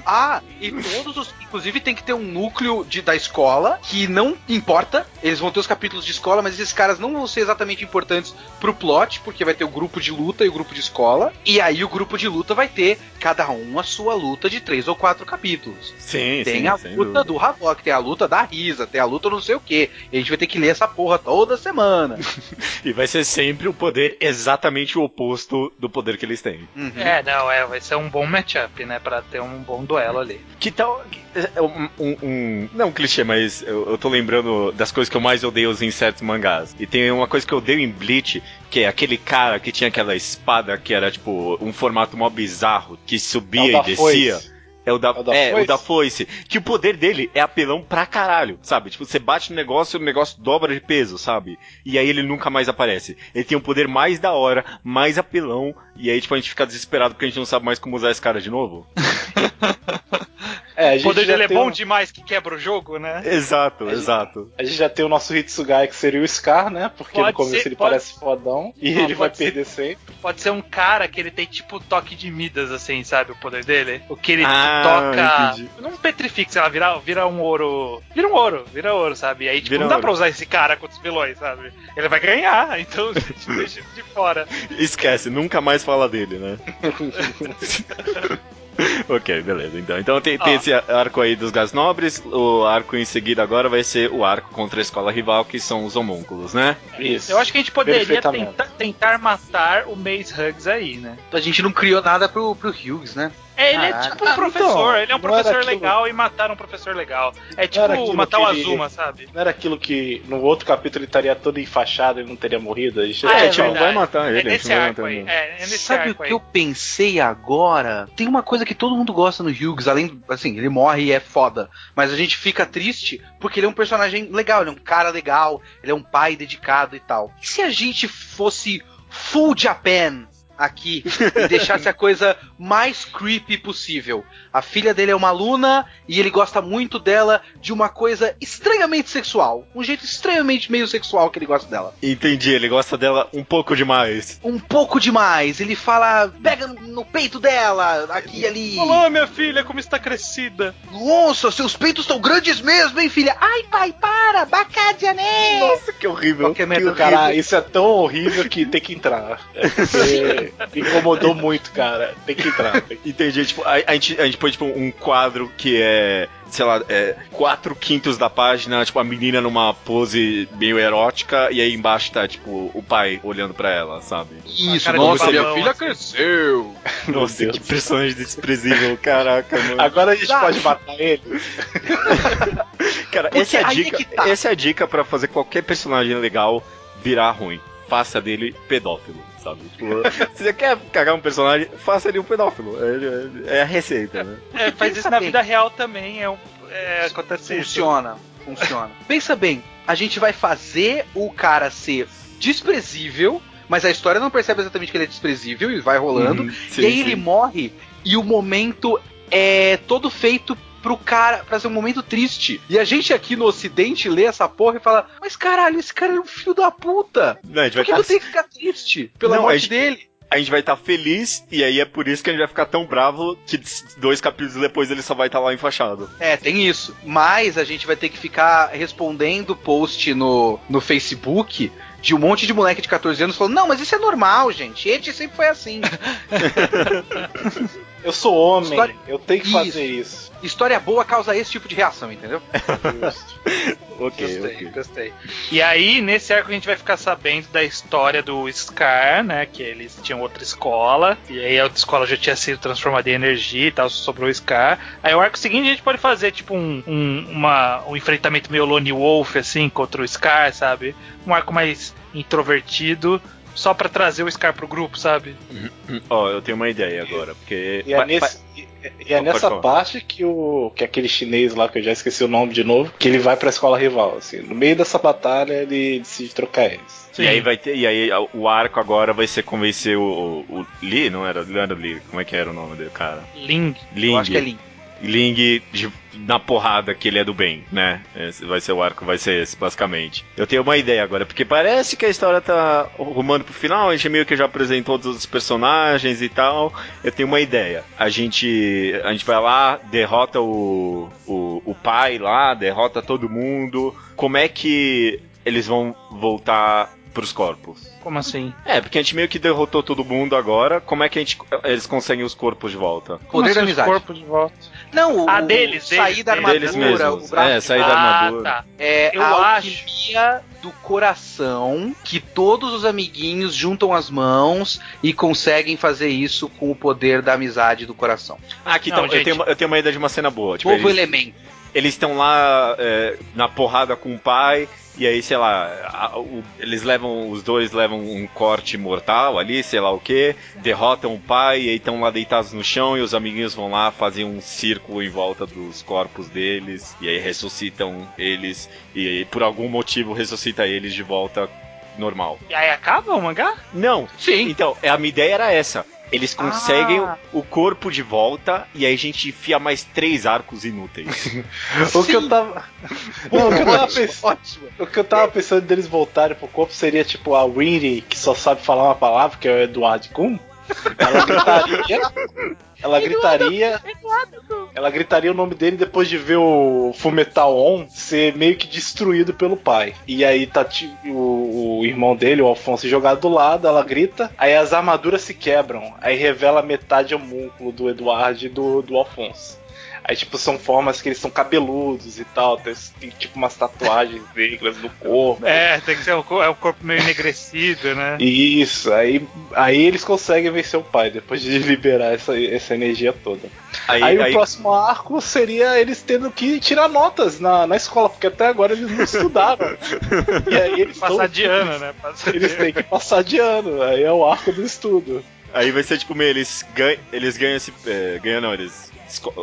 Ah, e todos os. Inclusive tem que ter um núcleo de, da escola que não importa. Eles vão ter os capítulos de escola, mas esses caras não vão ser exatamente importantes pro plot, porque vai ter o grupo de luta e o grupo de escola. E aí o grupo de luta vai ter cada um a sua luta de três ou quatro capítulos. Sim, Tem sim, a luta dúvida. do Havok, tem a luta da Risa, tem a luta não sei o que. E a gente vai ter que ler essa porra toda semana. E vai ser sempre o poder exatamente o oposto do poder que eles têm. Uhum. É, não, é, vai ser um bom matchup, né? Pra ter um bom duelo ali. Que tal. É, Um, um- um- não um clichê, mas eu, eu tô lembrando das coisas que eu mais odeio em certos mangás. E tem uma coisa que eu odeio em Bleach, que é aquele cara que tinha aquela espada que era tipo um formato mó bizarro, que subia É e descia. foice. É o da, É o da é, foice? o da foice. Que o poder dele é apelão pra caralho, sabe? Tipo, você bate no negócio e o negócio dobra de peso, sabe? E aí ele nunca mais aparece. Ele tem um poder mais da hora, mais apelão, e aí, tipo, a gente fica desesperado porque a gente não sabe mais como usar esse cara de novo. É, a O gente poder já dele é bom um- demais que quebra o jogo, né? Exato, exato. A gente já tem o nosso Hitsugai que seria o Scar, né? Porque Pode no começo ser- ele pode- parece fodão e Ah, ele vai ser. perder sempre. Pode ser um cara que ele tem tipo toque de Midas, assim, sabe? O poder dele. O que ele Ah, toca. Não petrifica, sei lá, vira, vira um ouro. Vira um ouro, vira ouro, sabe? E aí, tipo, Vira não dá ouro. pra usar esse cara contra os vilões, sabe? Ele vai ganhar, então a gente deixa ele de fora. Esquece, nunca mais fala dele, né? ok, beleza. Então, então tem, tem Ó. esse arco aí dos gás nobres. O arco em seguida agora vai ser o arco contra a escola rival, que são os homúnculos, né? Isso. Eu acho que a gente poderia tentar, tentar matar o Maze Hugs aí, né? A gente não criou nada pro, pro Hughes, né? É, ele é tipo um Ah, professor, então, ele é um professor aquilo- legal e mataram um professor legal. É tipo matar o ele- Azuma, sabe? Não era aquilo que no outro capítulo ele estaria todo enfaixado e não teria morrido? A gente Ah, É, é a gente não vai matar ele, É a gente nesse não vai arco matar aí. ele. É, é Sabe o aí. que eu pensei agora? Tem uma coisa que todo mundo gosta no Hughes, além, assim, ele morre e é foda. Mas a gente fica triste porque ele é um personagem legal, ele é um cara legal, ele é um pai dedicado e tal. E se a gente fosse full Japan aqui e deixasse a coisa mais creepy possível? A filha dele é uma aluna e ele gosta muito dela de uma coisa estranhamente sexual. Um jeito estranhamente meio sexual que ele gosta dela. Entendi, ele gosta dela um pouco demais. um pouco demais. Ele fala, pega no peito dela, aqui e ali. Olá, minha filha, como está crescida. Nossa, seus peitos estão grandes mesmo, hein, filha? Ai, pai, para, bacadia, Nossa, que horrível. Qualquer que merda, horrível. Cara, isso é tão horrível que tem que entrar. É porque incomodou muito, cara. Tem que entrar. Tem que- Entendi, tipo, a, a gente, a gente põe tipo um quadro que é, sei lá, é, quatro quintos da página, tipo, a menina numa pose meio erótica, e aí embaixo tá, tipo, o pai olhando pra ela, sabe? Isso, cara nossa, minha filha assim. cresceu. Nossa, que personagem desprezível, caraca, mano. Agora a gente pode matar ele. Cara, Porque essa é, a é dica, que tá. essa é a dica pra fazer qualquer personagem legal virar ruim. Faça dele pedófilo, sabe? Tipo, se você quer cagar um personagem, faça ele um pedófilo. É, é- é a receita, né? É, faz Pensa isso na bem. vida real também, é, um- é acontece isso. Funciona, funciona. Pensa bem, a gente vai fazer o cara ser desprezível, mas a história não percebe exatamente que ele é desprezível e vai rolando. Uhum, sim, e aí sim. ele morre e o momento é todo feito pro cara, pra ser um momento triste. E a gente aqui no ocidente lê essa porra e fala, mas caralho, esse cara é um filho da puta. Não, a gente Por vai que estar eu tenho que ficar triste pela Não, morte gente- dele? a gente vai estar feliz e aí é por isso que a gente vai ficar tão bravo que dois capítulos depois ele só vai estar lá enfaixado. É, tem isso. Mas a gente vai ter que ficar respondendo post no, no Facebook de um monte de moleque de 14 anos falando, não, mas isso é normal, gente. Ele sempre foi assim. Eu sou homem, História- eu tenho que Isso. fazer isso. História boa causa esse tipo de reação, entendeu? Ok, Gostei, ok. gostei. E aí, nesse arco, a gente vai ficar sabendo da história do Scar, né? Que eles tinham outra escola. E aí a outra escola já tinha sido transformada em energia e tal, sobrou o Scar. Aí o arco seguinte a gente pode fazer, tipo, um, um, uma- um enfrentamento meio Lone Wolf, assim, contra o Scar, sabe? Um arco mais introvertido. Só pra trazer o Scar pro grupo, sabe? Ó, eu tenho uma ideia agora, porque. E é, vai- nesse, e- e é Pode nessa parte que o que aquele chinês lá, que eu já esqueci o nome de novo, que ele vai pra escola rival. Assim, no meio dessa batalha ele decide trocar eles. E aí vai ter. E aí o arco agora vai ser convencer o, o, o Lee, não era, não era Lee, como é que era o nome dele, cara? Ling. Ling. Eu acho que é lindo. Ling de- na porrada que ele é do bem, né? Esse vai ser o arco, vai ser esse, basicamente. Eu tenho uma ideia agora, porque parece que a história tá rumando pro final, a gente meio que já apresentou todos os personagens e tal. Eu tenho uma ideia. A gente, a gente vai lá, derrota o, o, o pai lá, derrota todo mundo. Como é que eles vão voltar pros corpos? Como assim? É, porque a gente meio que derrotou todo mundo agora. Como é que a gente, eles conseguem os corpos de volta? Como Poder assim, da os amizade. corpos de volta? Não, o, Ah, deles, sair deles, da armadura, deles mesmos. o braço É, sair da baixo, armadura. tá. É Eu a acho. alquimia do coração que todos os amiguinhos juntam as mãos e conseguem fazer isso com o poder da amizade do coração. Ah, aqui Não, então, eu, tenho, uma- eu tenho uma ideia de uma cena boa. Tipo, Novo eles- elemento. eles estão lá é, na porrada com o pai, e aí, sei lá, a- o- eles levam, os dois levam um corte mortal ali, sei lá o que, derrotam o pai, e aí estão lá deitados no chão, e os amiguinhos vão lá fazer um círculo em volta dos corpos deles, e aí ressuscitam eles, e aí, por algum motivo ressuscita eles de volta normal. E aí acaba o mangá? Não, Sim. então, é, a minha ideia era essa. Eles conseguem Ah. o corpo de volta e aí a gente enfia mais três arcos inúteis. O que eu tava. Não, o que eu tava pensando. ótimo. O que eu tava pensando deles voltarem pro corpo seria tipo a Winry, que só sabe falar uma palavra, que é o Eduardo Kuhn. Ela gritaria. Ela gritaria. Ela gritaria o nome dele depois de ver o Fumetal On ser meio que destruído pelo pai. E aí tá o, o irmão dele, o Alfonso, jogado do lado, ela grita, aí as armaduras se quebram. Aí revela metade homúnculo do Eduardo e do, do Alfonso. Aí, tipo, são formas que eles são cabeludos e tal. Tem, tem, tipo umas tatuagens negras no corpo. É, tem que ser um, co- é um corpo meio enegrecido, né? Isso, aí, aí eles conseguem vencer o pai depois de liberar essa, essa energia toda. Aí, Aí, aí- o próximo arco seria eles tendo que tirar notas na, na escola, porque até agora eles não estudaram. e aí eles, Passar tão- de ano, né? Passar eles têm que passar de ano. Aí é o arco do estudo. Aí vai ser tipo, meio, eles ganham, eles ganham esse. É, ganham não, eles.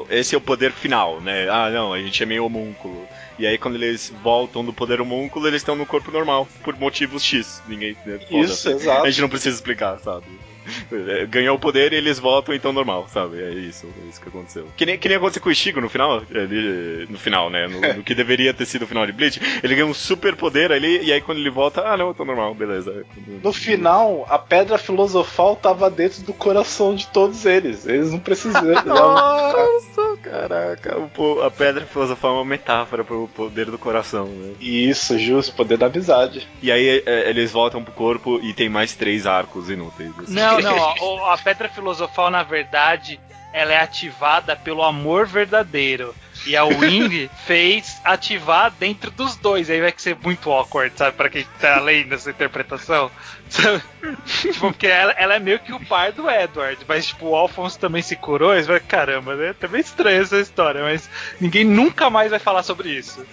Esse é o poder final, né? Ah, não, a gente é meio homúnculo. E aí quando eles voltam do poder homúnculo, eles estão no corpo normal, por motivos X. Ninguém. né, Isso, exato. A gente não precisa explicar, sabe? Ganhou o poder e eles voltam então normal, sabe? É isso, é isso que aconteceu. Que nem, que nem aconteceu com o Ishigo no final, ele, no final, né? No, no que deveria ter sido o final de Bleach. Ele ganha um super poder ali, e aí quando ele volta, ah não, eu tô normal, beleza. No final, a pedra filosofal tava dentro do coração de todos eles. Eles não precisaram. Nossa, caraca. o A pedra filosofal é uma metáfora pro poder do coração, né? Isso, justo, poder da amizade. E aí é, eles voltam pro corpo e tem mais três arcos inúteis. assim. Não, não, ó, o- a pedra filosofal, na verdade, ela é ativada pelo amor verdadeiro. E a Wing fez ativar dentro dos dois. Aí vai que ser muito awkward, sabe? Pra quem tá além dessa interpretação. Tipo, porque ela, ela é meio que o par do Edward. Mas, tipo, o Alphonse também se curou. E você vai, caramba, né? Tá meio estranha essa história. Mas ninguém nunca mais vai falar sobre isso.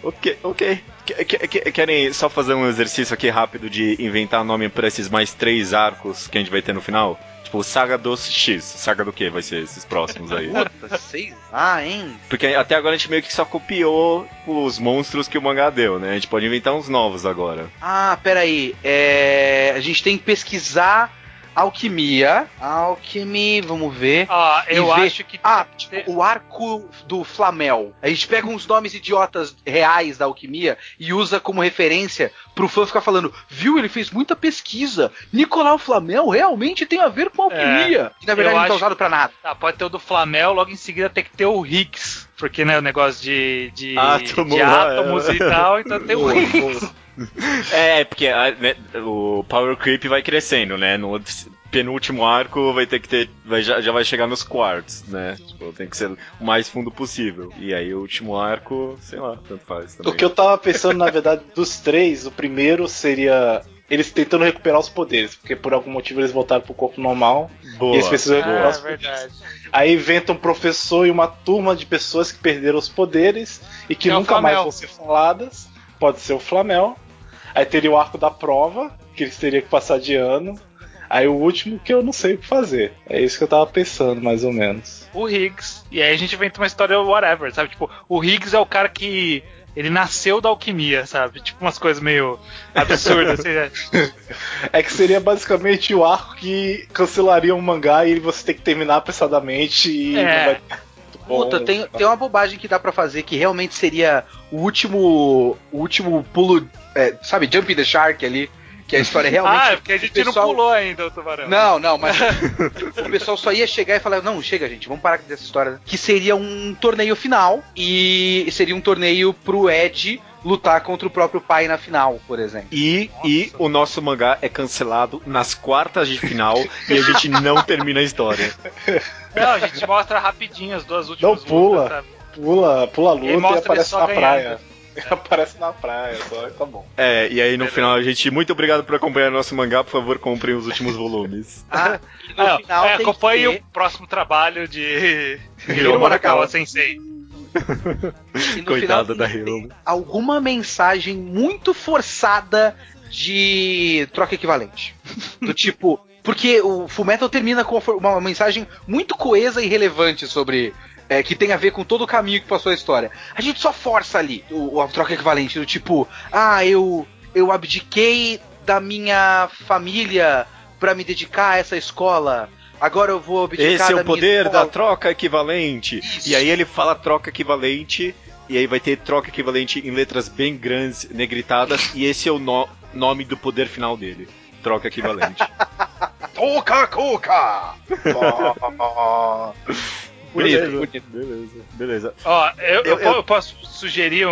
Ok, ok. Que- que- que- Querem só fazer um exercício aqui rápido de inventar nome pra esses mais três arcos que a gente vai ter no final? Tipo, Saga dos X. Saga do que vai ser esses próximos aí? Puta, sei lá, hein? Porque até agora a gente meio que só copiou os monstros que o mangá deu, né? A gente pode inventar uns novos agora. Ah, peraí. É... A gente tem que pesquisar alquimia. Alquimia, vamos ver. Ó, E eu ver- acho que. Ah, tipo, o arco do Flamel. A gente pega uns nomes idiotas reais da alquimia e usa como referência pro fã ficar falando, viu, ele fez muita pesquisa. Nicolau Flamel realmente tem a ver com alquimia. e na verdade não tá usado pra nada. Tá, pode ter o do Flamel, logo em seguida tem que ter o Higgs. Porque, né, o negócio de, de, Átomo, de é. átomos e tal, então tem o Higgs. É, porque a- né, o Power Creep vai crescendo, né? No penúltimo arco vai ter que ter. Vai, já, já vai chegar nos quartos, né? Tipo, tem que ser o mais fundo possível. E aí o último arco, sei lá, tanto faz também. O que eu tava pensando, na verdade, dos três, o primeiro seria eles tentando recuperar os poderes, porque por algum motivo eles voltaram pro corpo normal Boa. e eles precisam recuperar Ah, os poderes. verdade. Aí inventa um professor e uma turma de pessoas que perderam os poderes e que É nunca mais vão ser faladas. Pode ser o Flamel. Aí teria o arco da prova, que eles teriam que passar de ano. Aí o último que eu não sei o que fazer. É isso que eu tava pensando, mais ou menos. O Higgs. E aí a gente inventa uma história whatever, sabe? Tipo, o Higgs é o cara que ele nasceu da alquimia, sabe? Tipo umas coisas meio absurdas. assim, né? É que seria basicamente o arco que cancelaria um mangá e você tem que terminar apressadamente e É. não vai. Puta, tem, tem uma bobagem que dá pra fazer que realmente seria o último. O último pulo. é, sabe, Jump the Shark ali. Que a história realmente. ah, é porque a gente pessoal- não pulou ainda o tubarão. Não, não, mas o pessoal só ia chegar e falar: não, chega, gente, vamos parar dessa história. Que seria um torneio final e seria um torneio pro Ed lutar contra o próprio pai na final, por exemplo. E, e o nosso mangá é cancelado nas quartas de final e a gente não termina a história. Não, a gente mostra rapidinho as duas últimas Não pula. lutas, sabe? Pula, pula a luta e, ele aparece na ganhando. praia. aparece na praia, só tá bom. É, e aí no final a gente, muito obrigado por acompanhar nosso mangá, por favor, comprem os últimos volumes. Ah, e no final é, acompanhe ter- o próximo trabalho de Hiro. Morakawa Sensei. Coitada final da ter Hiromo. Alguma mensagem muito forçada de troca equivalente. Do tipo. Porque o Fullmetal termina com uma mensagem muito coesa e relevante sobre. é, que tem a ver com todo o caminho que passou a história. A gente só força ali o, a troca equivalente, do tipo, ah, eu, eu abdiquei da minha família pra me dedicar a essa escola. Agora eu vou abdicar Esse é o poder da escola." troca equivalente. Isso. E aí ele fala troca equivalente, e aí vai ter troca equivalente em letras bem grandes, negritadas, e esse é o no- nome do poder final dele. Troca equivalente. Toca Coca! bonito, beleza, bonito. beleza, beleza. Ó, eu, eu Eu- eu posso sugerir o,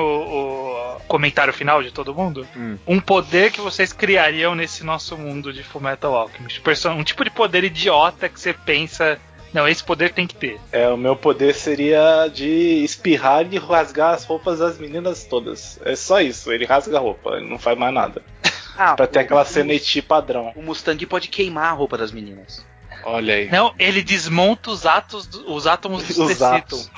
o comentário final de todo mundo? Hum. Um poder que vocês criariam nesse nosso mundo de Fullmetal Alchemist. Um tipo de poder idiota que você pensa, não, esse poder tem que ter. É, o meu poder seria de espirrar e rasgar as roupas das meninas todas. É só isso, ele rasga a roupa, ele não faz mais nada. Ah, Pra ter o- aquela o- padrão. O Mustang pode queimar a roupa das meninas. Olha aí. Não, ele desmonta os átomos, do- os átomos dos Os tecidos. átomos.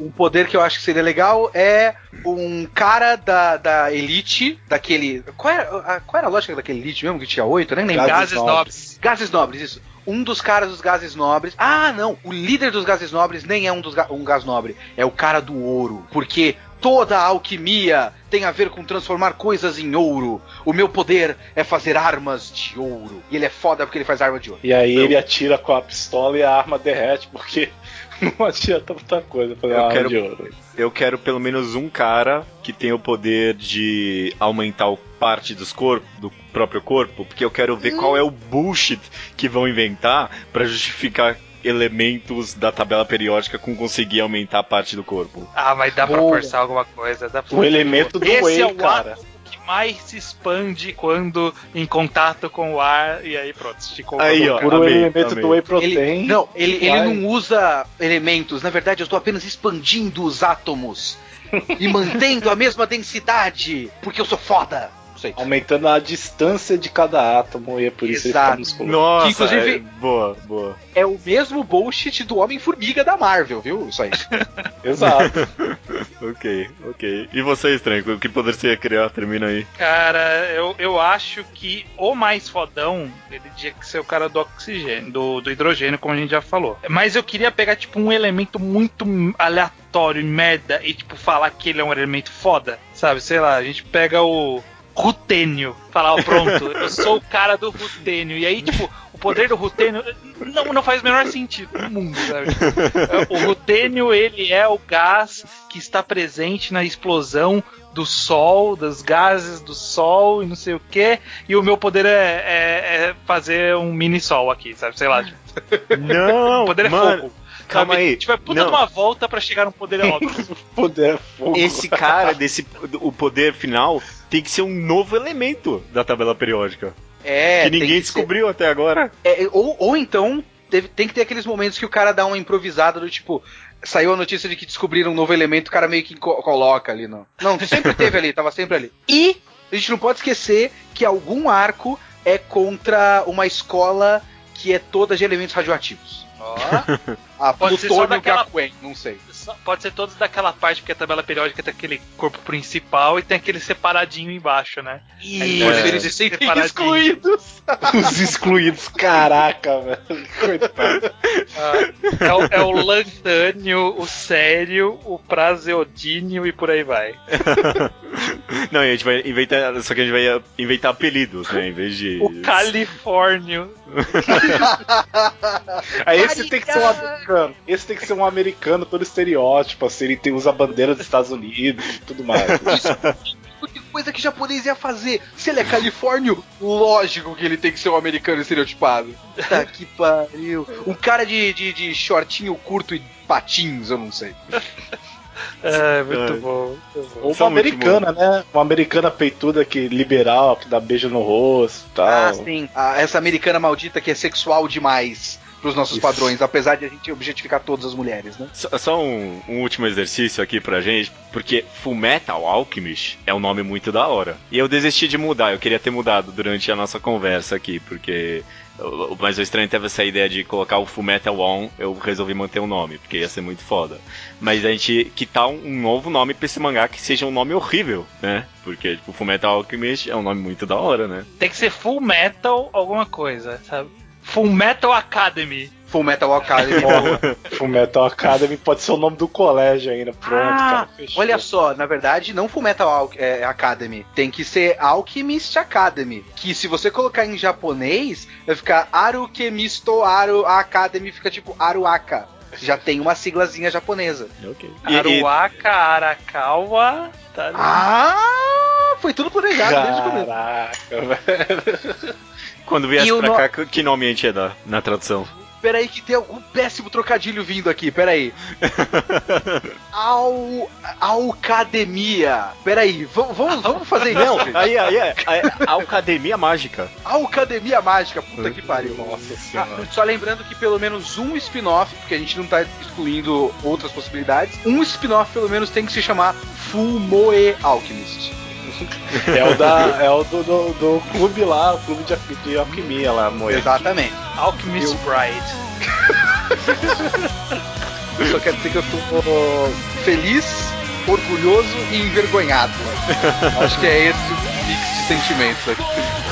Um poder que eu acho que seria legal é um cara da, da elite, daquele. Qual era, a- qual era a lógica daquele elite mesmo? Que tinha oito? Nem lembro. Gases Gases nobres. nobres. Gases nobres, isso. Um dos caras dos gases nobres. Ah, não. O líder dos gases nobres nem é um, dos ga- um gás nobre. É o cara do ouro. Porque toda a alquimia tem a ver com transformar coisas em ouro. O meu poder é fazer armas de ouro. E ele é foda porque ele faz arma de ouro. E aí ele atira com a pistola e a arma derrete, porque não adianta muita coisa fazer Eu quero- de ouro. Eu quero pelo menos um cara que tenha o poder de aumentar o parte dos corpos, do próprio corpo, porque eu quero ver qual é o bullshit que vão inventar pra justificar elementos da tabela periódica com conseguir aumentar a parte do corpo. Ah, mas dá pra Boa. forçar alguma coisa. Dá pra O elemento do Esse Whey, é o cara. átomo que mais se expande quando em contato com o ar. E aí pronto, esticou Aí, o ó. Por um elemento amei. do Whey Ele, Protein. não, ele, ele não usa elementos. Na verdade, eu estou apenas expandindo os átomos e mantendo a mesma densidade, porque eu sou foda. Aumentando a distância de cada átomo e é por isso Exato. ele fica musculoso. Nossa, Que, inclusive- é- boa, boa. É o mesmo bullshit do Homem-Formiga da Marvel, viu? Isso aí. Exato. Ok, ok. E você, Estranho, o que poder você ia criar? Termina aí. Cara, eu, eu acho que o mais fodão, ele tinha que ser o cara do oxigênio, do, do hidrogênio, como a gente já falou. Mas eu queria pegar, tipo, um elemento muito aleatório e merda e, tipo, falar que ele é um elemento foda. Sabe, sei lá, a gente pega o rutênio. Falar, ó, pronto, eu sou o cara do rutênio. E aí, tipo, o poder do rutênio não, não faz o menor sentido no mundo, sabe? O rutênio, ele é o gás que está presente na explosão do sol, dos gases do sol e não sei o que. E o meu poder é, é- é fazer um mini sol aqui, sabe? Sei lá. Tipo, Não, o poder é mano, fogo. Calma sabe? aí. Tipo, é puta Não. de uma volta pra chegar num poder óbvio. Poder é fogo. Esse cara desse o poder final tem que ser um novo elemento da tabela periódica É, que ninguém ser- descobriu até agora. é, ou, ou então, teve- tem que ter aqueles momentos que o cara dá uma improvisada do tipo. Saiu a notícia de que descobriram um novo elemento, o cara meio que co- coloca ali, não. Não, sempre teve ali, tava sempre ali. E a gente não pode esquecer que algum arco é contra uma escola que é toda de elementos radioativos. Ó. A Pode ser só daquela- Gakuen, não sei. Pode ser todos daquela parte, porque a tabela periódica tem aquele corpo principal e tem aquele separadinho embaixo, né? E pode eles excluídos. Os excluídos, caraca, velho. Coitado. Ah, é, o, é o lantânio, o sério, o prazeodínio e por aí vai. Não, e a gente vai inventar. Só que a gente vai inventar apelidos, né? Em vez de. O Califórnio. Aí esse tem que ser um americano. Esse tem que ser um americano todo estereótipo, assim, ele tem, usa a bandeira dos Estados Unidos e tudo mais. Que coisa que japonês ia fazer? Se ele é califórnio, lógico que ele tem que ser um americano estereotipado. Tá que pariu. Um cara de, de, de shortinho curto e patins, eu não sei. É, muito É. bom. muito. Ou uma americana, né? Uma americana peituda que liberal, que dá beijo no rosto e tal. Ah, sim. Ah, essa americana maldita que é sexual demais pros nossos Isso. padrões, apesar de a gente objetificar todas as mulheres, né? Só, só um, um último exercício aqui pra gente, porque Fullmetal Alchemist é um nome muito da hora. E eu desisti de mudar, eu queria ter mudado durante a nossa conversa aqui, porque. Mas o estranho teve essa ideia de colocar o Fullmetal On, eu resolvi manter o nome, porque ia ser muito foda. Mas a gente. Que tal um novo nome pra esse mangá que seja um nome horrível, né? Porque, tipo, Fullmetal Alchemist é um nome muito da hora, né? Tem que ser Full Metal alguma coisa, sabe? Full Metal Academy. Full Metal Alchemy. Porra, Fullmetal Academy pode ser o nome do colégio ainda. Pronto, Ah, cara. Fechou. Olha só, na verdade, não Full Metal Al é, Academy. Tem que ser Alchemist Academy. Que se você colocar em japonês, vai ficar Arukemisto Aru Academy, fica tipo Aruaka. Já tem uma siglazinha japonesa. Ok. Aruaka, Arakawa. Tá Ah! Foi tudo planejado desde o começo. Caraca, velho. quando viesse pra no- cá, que nome a gente ia dar na tradução? Peraí que tem algum péssimo trocadilho vindo aqui, peraí. Al... Alcademia. Peraí, vamos, vamos, vamos fazer isso. Não, gente. aí, aí, aí, a Academia Mágica. Alcademia Mágica, puta que pariu. Nossa Ah, senhora. só lembrando que pelo menos um spin-off, porque a gente não tá excluindo outras possibilidades, um spin-off pelo menos tem que se chamar Full Moe Alchemist. É o, da, é o do, do, do clube lá, o clube de, de alquimia lá, Moe. Exatamente. Alchemist Bride. Eu só quero dizer que eu tô feliz, orgulhoso e envergonhado. Acho que é esse o mix de sentimentos aqui.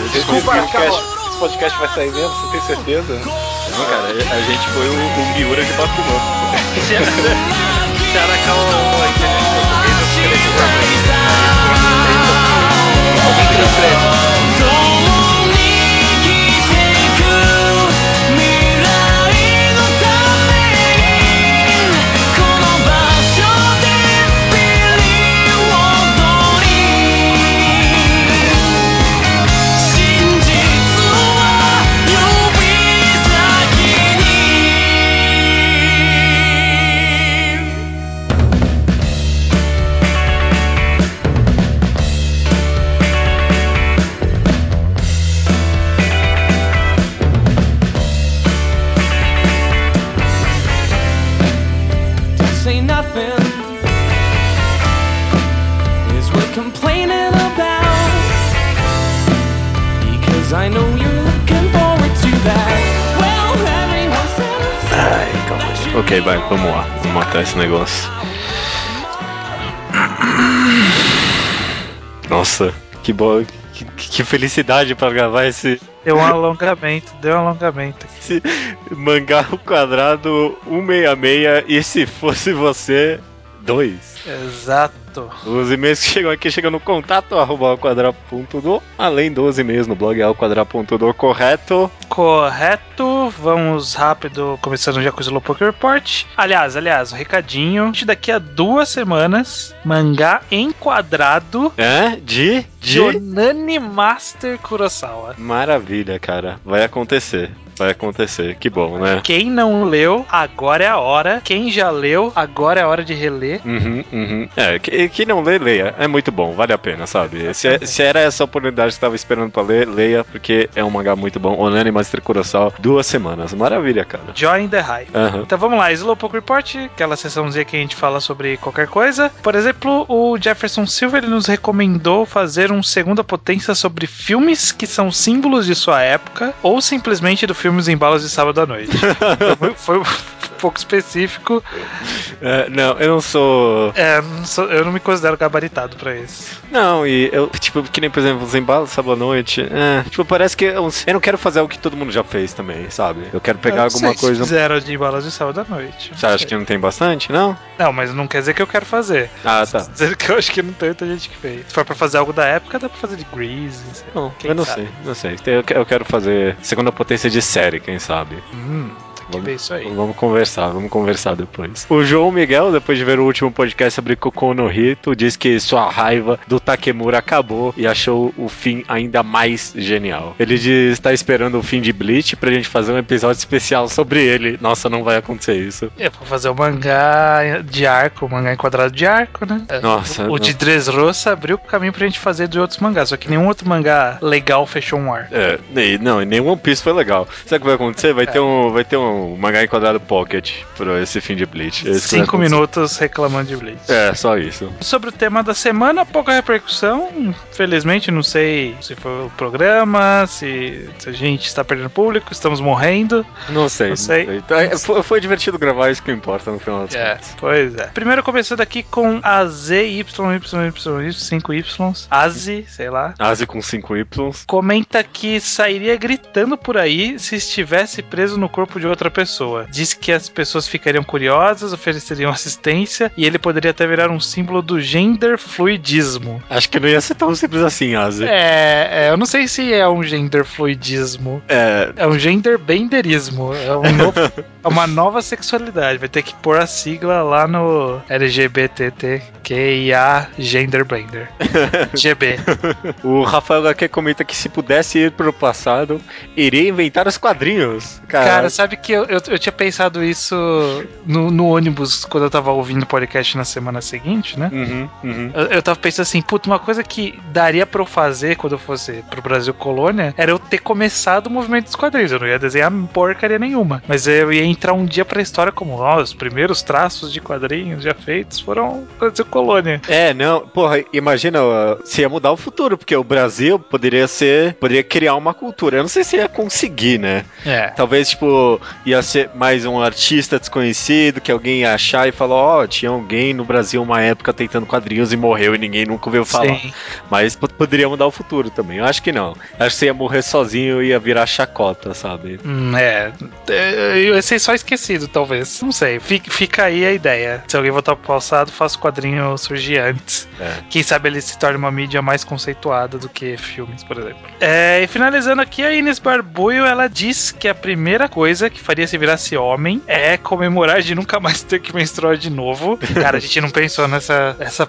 Esse Desculpa, podcast, esse podcast vai sair mesmo, você tem certeza? Não, cara, a gente foi o, o Miura de Bakuman. Se se Arakawa entender português, eu vai, vamos lá. Vamos matar esse negócio. Nossa, que boa. Que, que felicidade pra gravar esse, Deu um alongamento, deu um alongamento. esse mangá ao quadrado 166 e se fosse você, 2. Exato. Os e-mails que chegam aqui chegam no contato arroba alquadra.do, além dos e-mails no blog alquadra.do, correto? Correto, vamos rápido, começando já com o Slowpoke Report. Aliás, aliás, um recadinho. Daqui a duas semanas, mangá enquadrado É? De? de Master Kurosawa. Maravilha, cara. Vai acontecer. Vai acontecer. Que bom, né? Quem não leu, agora é a hora. Quem já leu, agora é a hora de reler. Uhum, uhum. É, que, que não lê, leia. É muito bom, vale a pena, sabe? Se, se era essa oportunidade que você tava esperando pra ler, leia, porque é um mangá muito bom. Onani Master Kurosawa, duas semanas. Maravilha, cara. Join the Hype. Aham. Então vamos lá, Slowpoke Report, aquela sessãozinha que a gente fala sobre qualquer coisa. Por exemplo, o Jefferson Silva ele nos recomendou fazer um segunda potência sobre filmes que são símbolos de sua época, ou simplesmente do filme filmes em balas de sábado à noite. foi, foi um pouco específico. É, não, eu não sou. É, não sou- eu não me considero gabaritado pra isso. Não, e eu, tipo, que nem, por exemplo, os embalos sábado à noite. É, tipo, parece que eu, eu não quero fazer algo que todo mundo já fez também, sabe? Eu quero pegar Eu não alguma sei se coisa. Fizeram de balas de sábado à noite. Você acha que não tem bastante? Não? Não, mas não quer dizer que eu quero fazer. Ah, tá. Dizer que eu acho que não tem muita gente que fez. Se for pra fazer algo da época, dá pra fazer de Grease. sei. Não, Quem eu não sabe? sei, não sei. Eu quero fazer segunda potência de série, quem sabe? Hum, Vamos- ver isso aí. Vamos conversar, vamos conversar depois. O João Miguel, depois de ver o último podcast sobre Kokou no Hito, diz que sua raiva do Takemura acabou e achou o fim ainda mais genial. Ele diz está esperando o fim de Bleach pra gente fazer um episódio especial sobre ele. Nossa, não vai acontecer isso. É pra fazer o mangá de arco, o mangá enquadrado de arco, né? É, Nossa, O, o não. de Dressrosa abriu o caminho pra gente fazer de outros mangás, só que nenhum outro mangá legal fechou um ar. É, não, e nem One Piece foi legal. Sabe o que vai acontecer? Vai, É. ter, um, vai ter um mangá enquadrado pocket pra esse fim de Bleach. É vai Cinco minutos reclamando de Bleach. É, só isso. Sobre o tema da semana, pouca repercussão. Infelizmente, não sei se foi o programa, se, se a gente está perdendo público, estamos morrendo. Não sei. Não sei. Então, é, foi, foi divertido gravar, isso que importa no final das É, contas. pois é. Primeiro começando aqui com a ZYYY, 5Y, Azi, sei lá. Asi com 5 Ys. Comenta que sairia gritando por aí se estivesse preso no corpo de outra pessoa. Diz que as pessoas ficariam curiosas, ofereceriam assistência e ele poderia até virar um símbolo do gender fluidismo. Acho que não ia ser tão simples assim, Asi. É, é, eu não sei se é um gender fluidismo. É, É um gender benderismo. É, um novo- uma nova sexualidade. Vai ter que pôr a sigla lá no LGBTQIA genderbender. GB. o Rafael HQ comenta que se pudesse ir pro passado, iria inventar os quadrinhos. Cara, Cara, sabe que eu, eu, eu tinha pensado isso no, no ônibus quando eu tava ouvindo o podcast na semana seguinte, né? Uhum, uhum. Eu, eu tava pensando assim, puta, uma coisa que daria pra eu fazer quando eu fosse pro Brasil Colônia era eu ter começado o movimento dos quadrinhos. Eu não ia desenhar porcaria nenhuma. Mas eu ia entrar um dia pra história como, ó, os primeiros traços de quadrinhos já feitos foram Brasil Colônia. É, não, porra, imagina, se ia mudar o futuro, porque o Brasil poderia ser, poderia criar uma cultura. Eu não sei se ia conseguir, né? É. Talvez, tipo, ia ser mais um artista desconhecido que alguém ia achar e falar, ó, tinha alguém no Brasil uma época tentando quadrinhos e morreu e ninguém nunca ouviu falar. Sim. Mas po- poderia mudar o futuro também. Eu acho que não. Acho que você ia morrer sozinho e ia virar chacota, sabe? Hum, é. É, Eu ser só esquecido, talvez. Não sei. Fica, fica aí a ideia. Se alguém voltar pro passado, faça o quadrinho surgir antes. É. Quem sabe ele se torne uma mídia mais conceituada do que filmes, por exemplo. É, e finalizando aqui, a Inês Barbuio, ela diz que a primeira coisa que faria se virasse homem é comemorar de nunca mais ter que menstruar de novo. Cara, a gente não pensou nessa, essa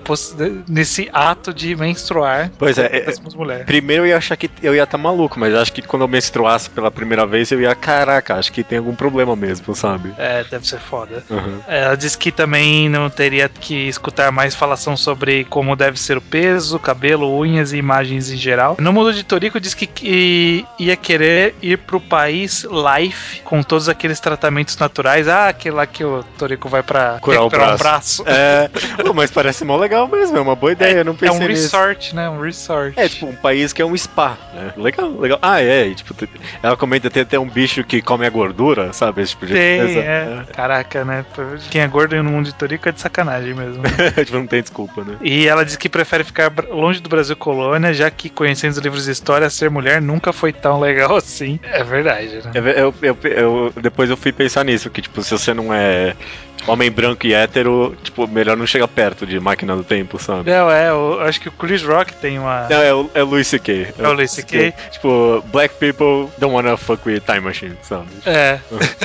nesse ato de menstruar. Pois é, é. Primeiro eu ia achar que eu ia estar maluco, mas acho que quando eu menstruasse pela primeira vez eu ia, caraca, acho que tem algum problema mesmo, sabe? É, deve ser foda. Uhum. Ela diz que também não teria que escutar mais falação sobre como deve ser o peso, cabelo, unhas e imagens em geral. No mundo de Torico diz que, que ia querer ir pro país Life com todos aqueles tratamentos naturais. Ah, aquele lá que o Torico vai pra Curar o recuperar um braço. braço. É, pô, mas parece mó legal mesmo, é uma boa ideia, eu não É pensei um nisso. resort, né? Um resort. É, tipo, um país que é um spa, né? Legal, legal. Ah, é, e, tipo, ela comenta tem até um bicho que come a gordura, sabe? Esse tipo de Tem, coisa. é. Caraca, né? Quem é gordo no mundo de Torico é de sacanagem mesmo. É. tipo, não tem desculpa, né? E ela diz que prefere ficar longe do Brasil colônia, já que conhecendo os livros de história, ser mulher nunca foi tão legal assim. É verdade, né? Eu, eu- eu- eu- depois eu fui pensar nisso, que tipo, se você não é homem branco e hétero, tipo, melhor não chegar perto de máquina do tempo, sabe? Não, é, eu acho que o Chris Rock tem uma. Não, é o, é Louis C.K. É o Louis C.K.. Tipo, black people don't wanna fuck with time machine, sabe? É.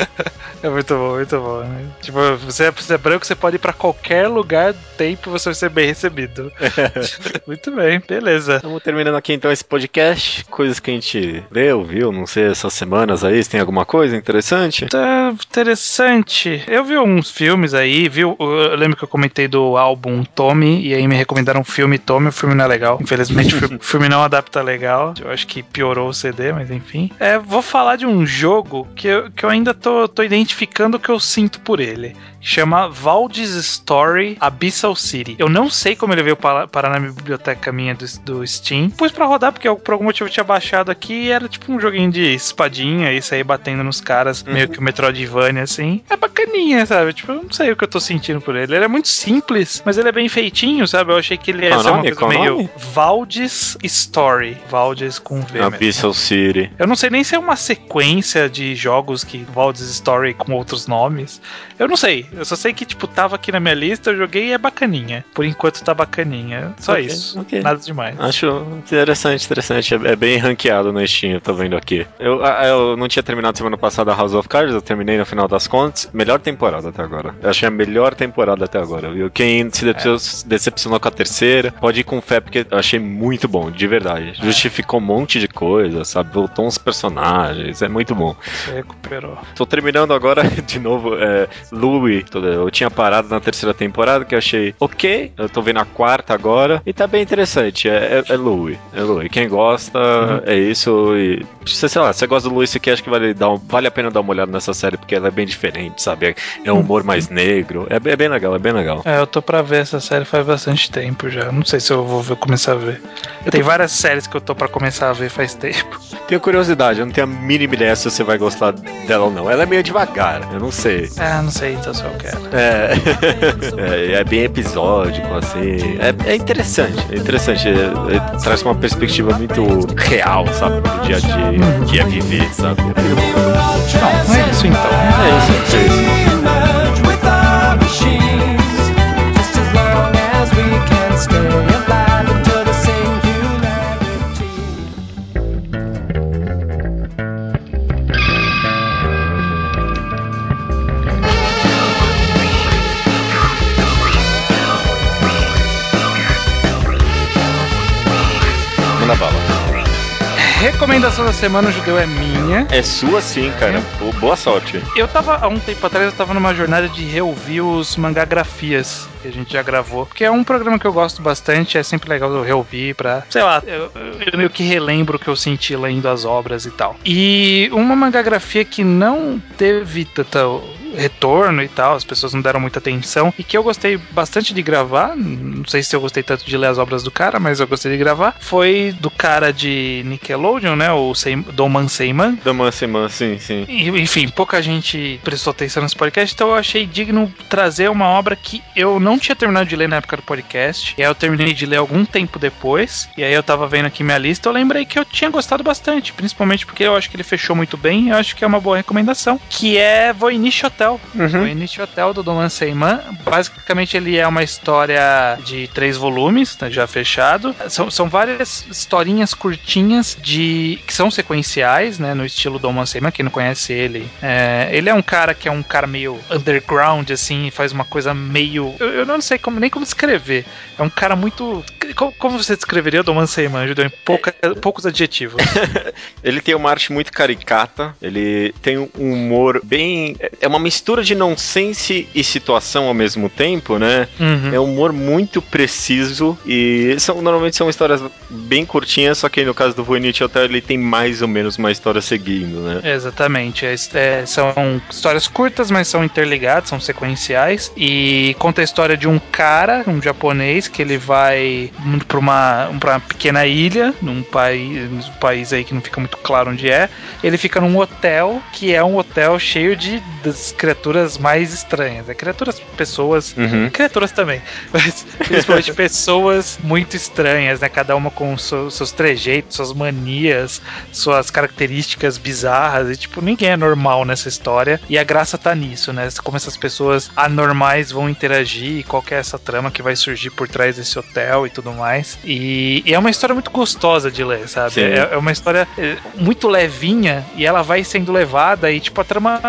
é muito bom, muito bom. Né? Tipo, você é, você é branco, você pode ir pra qualquer lugar do tempo e você vai ser bem recebido. muito bem, beleza. Estamos terminando aqui então esse podcast. Coisas que a gente leu, viu, não sei, essas semanas aí, se tem alguma coisa interessante? Tá interessante. Eu vi uns filmes aí, viu? Eu lembro que eu comentei do álbum Tommy, e aí me recomendaram um filme Tommy, o filme não é legal. Infelizmente, o filme- não adapta legal. Eu acho que piorou o CD, mas enfim. É, vou falar de um jogo que eu, que eu ainda tô, tô identificando o que eu sinto por ele. Chama Valdez Story Abyssal City. Eu não sei como ele veio para- parar na biblioteca minha do, do Steam. Pus pra rodar, porque eu, por algum motivo eu tinha baixado aqui e era tipo um joguinho de espadinha e sair batendo nos caras, meio que o Metroidvania, assim. É bacaninha, sabe? Tipo, não sei o que eu tô sentindo por ele. Ele é muito simples, mas ele é bem feitinho, sabe? Eu achei que ele ia Qual ser uma nome? coisa Qual meio nome? Valdez Story. Valdez com V. Abyssal City. Eu não sei nem se é uma sequência de jogos que Valdez Story com outros nomes. Eu não sei. Eu só sei que, tipo, tava aqui na minha lista, eu joguei e é bacaninha. Por enquanto tá bacaninha. Só Ok, isso. ok. Nada demais. Acho interessante, interessante. É, é bem ranqueado no Steam, eu tô vendo aqui. Eu, ah, eu não tinha terminado semana passada House of Cards, eu terminei no final das contas. Melhor temporada até agora. Eu achei a melhor temporada até agora, viu? Quem se decepcionou, se decepcionou com a terceira, pode ir com fé, porque eu achei muito bom, de verdade. Justificou um monte de coisa, sabe? Voltou uns personagens, é muito bom. Você recuperou. Tô terminando agora de novo é, Louis. Tô- Eu tinha parado na terceira temporada que eu achei ok. Eu tô vendo a quarta agora e tá bem interessante. É, é, é Louis. É Louis. Quem gosta é isso. E você, sei lá, você gosta do Louis você quer, acho que vale, dar vale a pena dar uma olhada nessa série porque ela é bem diferente, sabe? É, é um humor mais negro. É, bem- é bem legal, é bem legal. É, eu tô pra ver essa série faz bastante tempo já. Não sei se eu vou ver- começar a ver. Tem várias séries que eu tô pra começar a ver faz tempo. Tenho curiosidade, eu não tenho a mínima ideia se você vai gostar dela ou não. Ela é meio devagar, eu não sei. Ah, não sei então se eu quero. É, é, é bem episódico, assim. É, é interessante, é interessante. É- é- traz uma perspectiva muito real, sabe? Do dia a dia, que é viver, sabe? Bom. Não, é isso então. É isso, é isso. Recomendação da semana, o judeu é minha. É sua sim, cara. Boa sorte. Eu tava, há um tempo atrás, eu tava numa jornada de reouvir os mangagrafias que a gente já gravou. Porque é um programa que eu gosto bastante, é sempre legal eu reouvir pra, sei lá, eu, eu meio que relembro o que eu senti lendo as obras e tal. E uma mangagrafia que não teve tanta retorno e tal, as pessoas não deram muita atenção, e que eu gostei bastante de gravar, não sei se eu gostei tanto de ler as obras do cara, mas eu gostei de gravar, foi do cara de Nickelodeon, né, o Seim- Doman Seiman, Da Manseman, sim, sim. e, Enfim, pouca gente prestou atenção nesse podcast, então eu achei digno trazer uma obra que eu não tinha terminado de ler na época do podcast. E aí eu terminei de ler algum tempo depois. E aí eu tava vendo aqui minha lista, eu lembrei que eu tinha gostado bastante, principalmente porque eu acho que ele fechou muito bem. Eu acho que é uma boa recomendação, que é Voynich Hotel. Voynich Hotel do Doman Seyman. Basicamente ele é uma história de três volumes, tá já fechado. São, são várias historinhas curtinhas de que são sequenciais, né, no estilo Doman Seyman. Quem não conhece ele, é, ele é um cara que é um cara meio underground, assim, faz uma coisa meio. Eu, eu não sei como, nem como descrever. É um cara muito. Como, como você descreveria o Doman Seyman, Judeu? Em pouca- poucos adjetivos. Ele tem uma arte muito caricata, ele tem um humor bem. É uma mistura de nonsense e situação ao mesmo tempo, né? Uhum. É um humor muito preciso e são, normalmente são histórias bem curtinhas, só que no caso do Voynich Hotel ele tem mais ou menos uma história seguindo, né? Exatamente. É, é, são histórias curtas, mas são interligadas, são sequenciais. E conta a história de um cara, um japonês, que ele vai para uma, pra uma pequena ilha, num país, um país aí que não fica muito claro onde é. Ele fica num hotel, que é um hotel cheio de das criaturas mais estranhas. É criaturas, pessoas. Uhum. Criaturas também, mas principalmente pessoas muito estranhas, né? Cada uma com seu- seus trejeitos, suas manias, suas características bizarras e tipo ninguém é normal nessa história e a graça tá nisso, né? Como essas pessoas anormais vão interagir, e qual é essa trama que vai surgir por trás desse hotel e tudo mais. E, e é uma história muito gostosa de ler, sabe? É, é uma história é, muito levinha e ela vai sendo levada e tipo a trama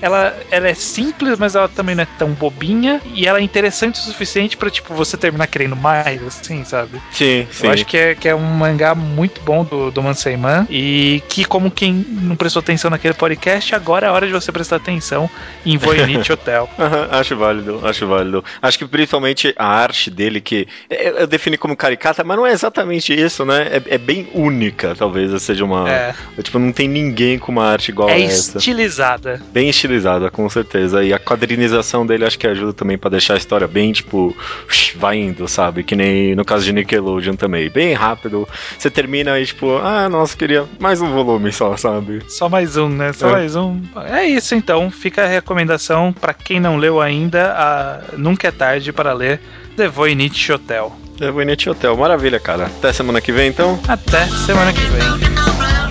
ela, ela é simples, mas ela também não é tão bobinha e ela é interessante o suficiente pra tipo você terminar querendo mais, assim, sabe? Sim, sim. Eu acho que é, que é um mangá muito bom do, do Manseiman e que, como quem não prestou atenção naquele podcast, agora é hora de você prestar atenção em Voynich Hotel. Acho válido, acho válido. Acho que principalmente a arte dele, que eu, eu defini como caricata, mas não é exatamente isso, né? É, é bem única, talvez seja uma. É, Tipo, não tem ninguém com uma arte igual é a essa. estilizada. Bem estilizada, com certeza. E a quadrinização dele acho que ajuda também pra deixar a história bem, tipo, vai indo, sabe? Que nem no caso de Nickelodeon também. Bem rápido. Você termina e, tipo, ah, nossa, queria mais um volume só, sabe? Só mais um, né? Só É. mais um. É isso então. Fica a recomendação pra quem não leu ainda. A... Nunca é tarde para ler The Voynich Hotel. The Voynich Hotel, maravilha, cara. Até semana que vem, então. Até semana que vem.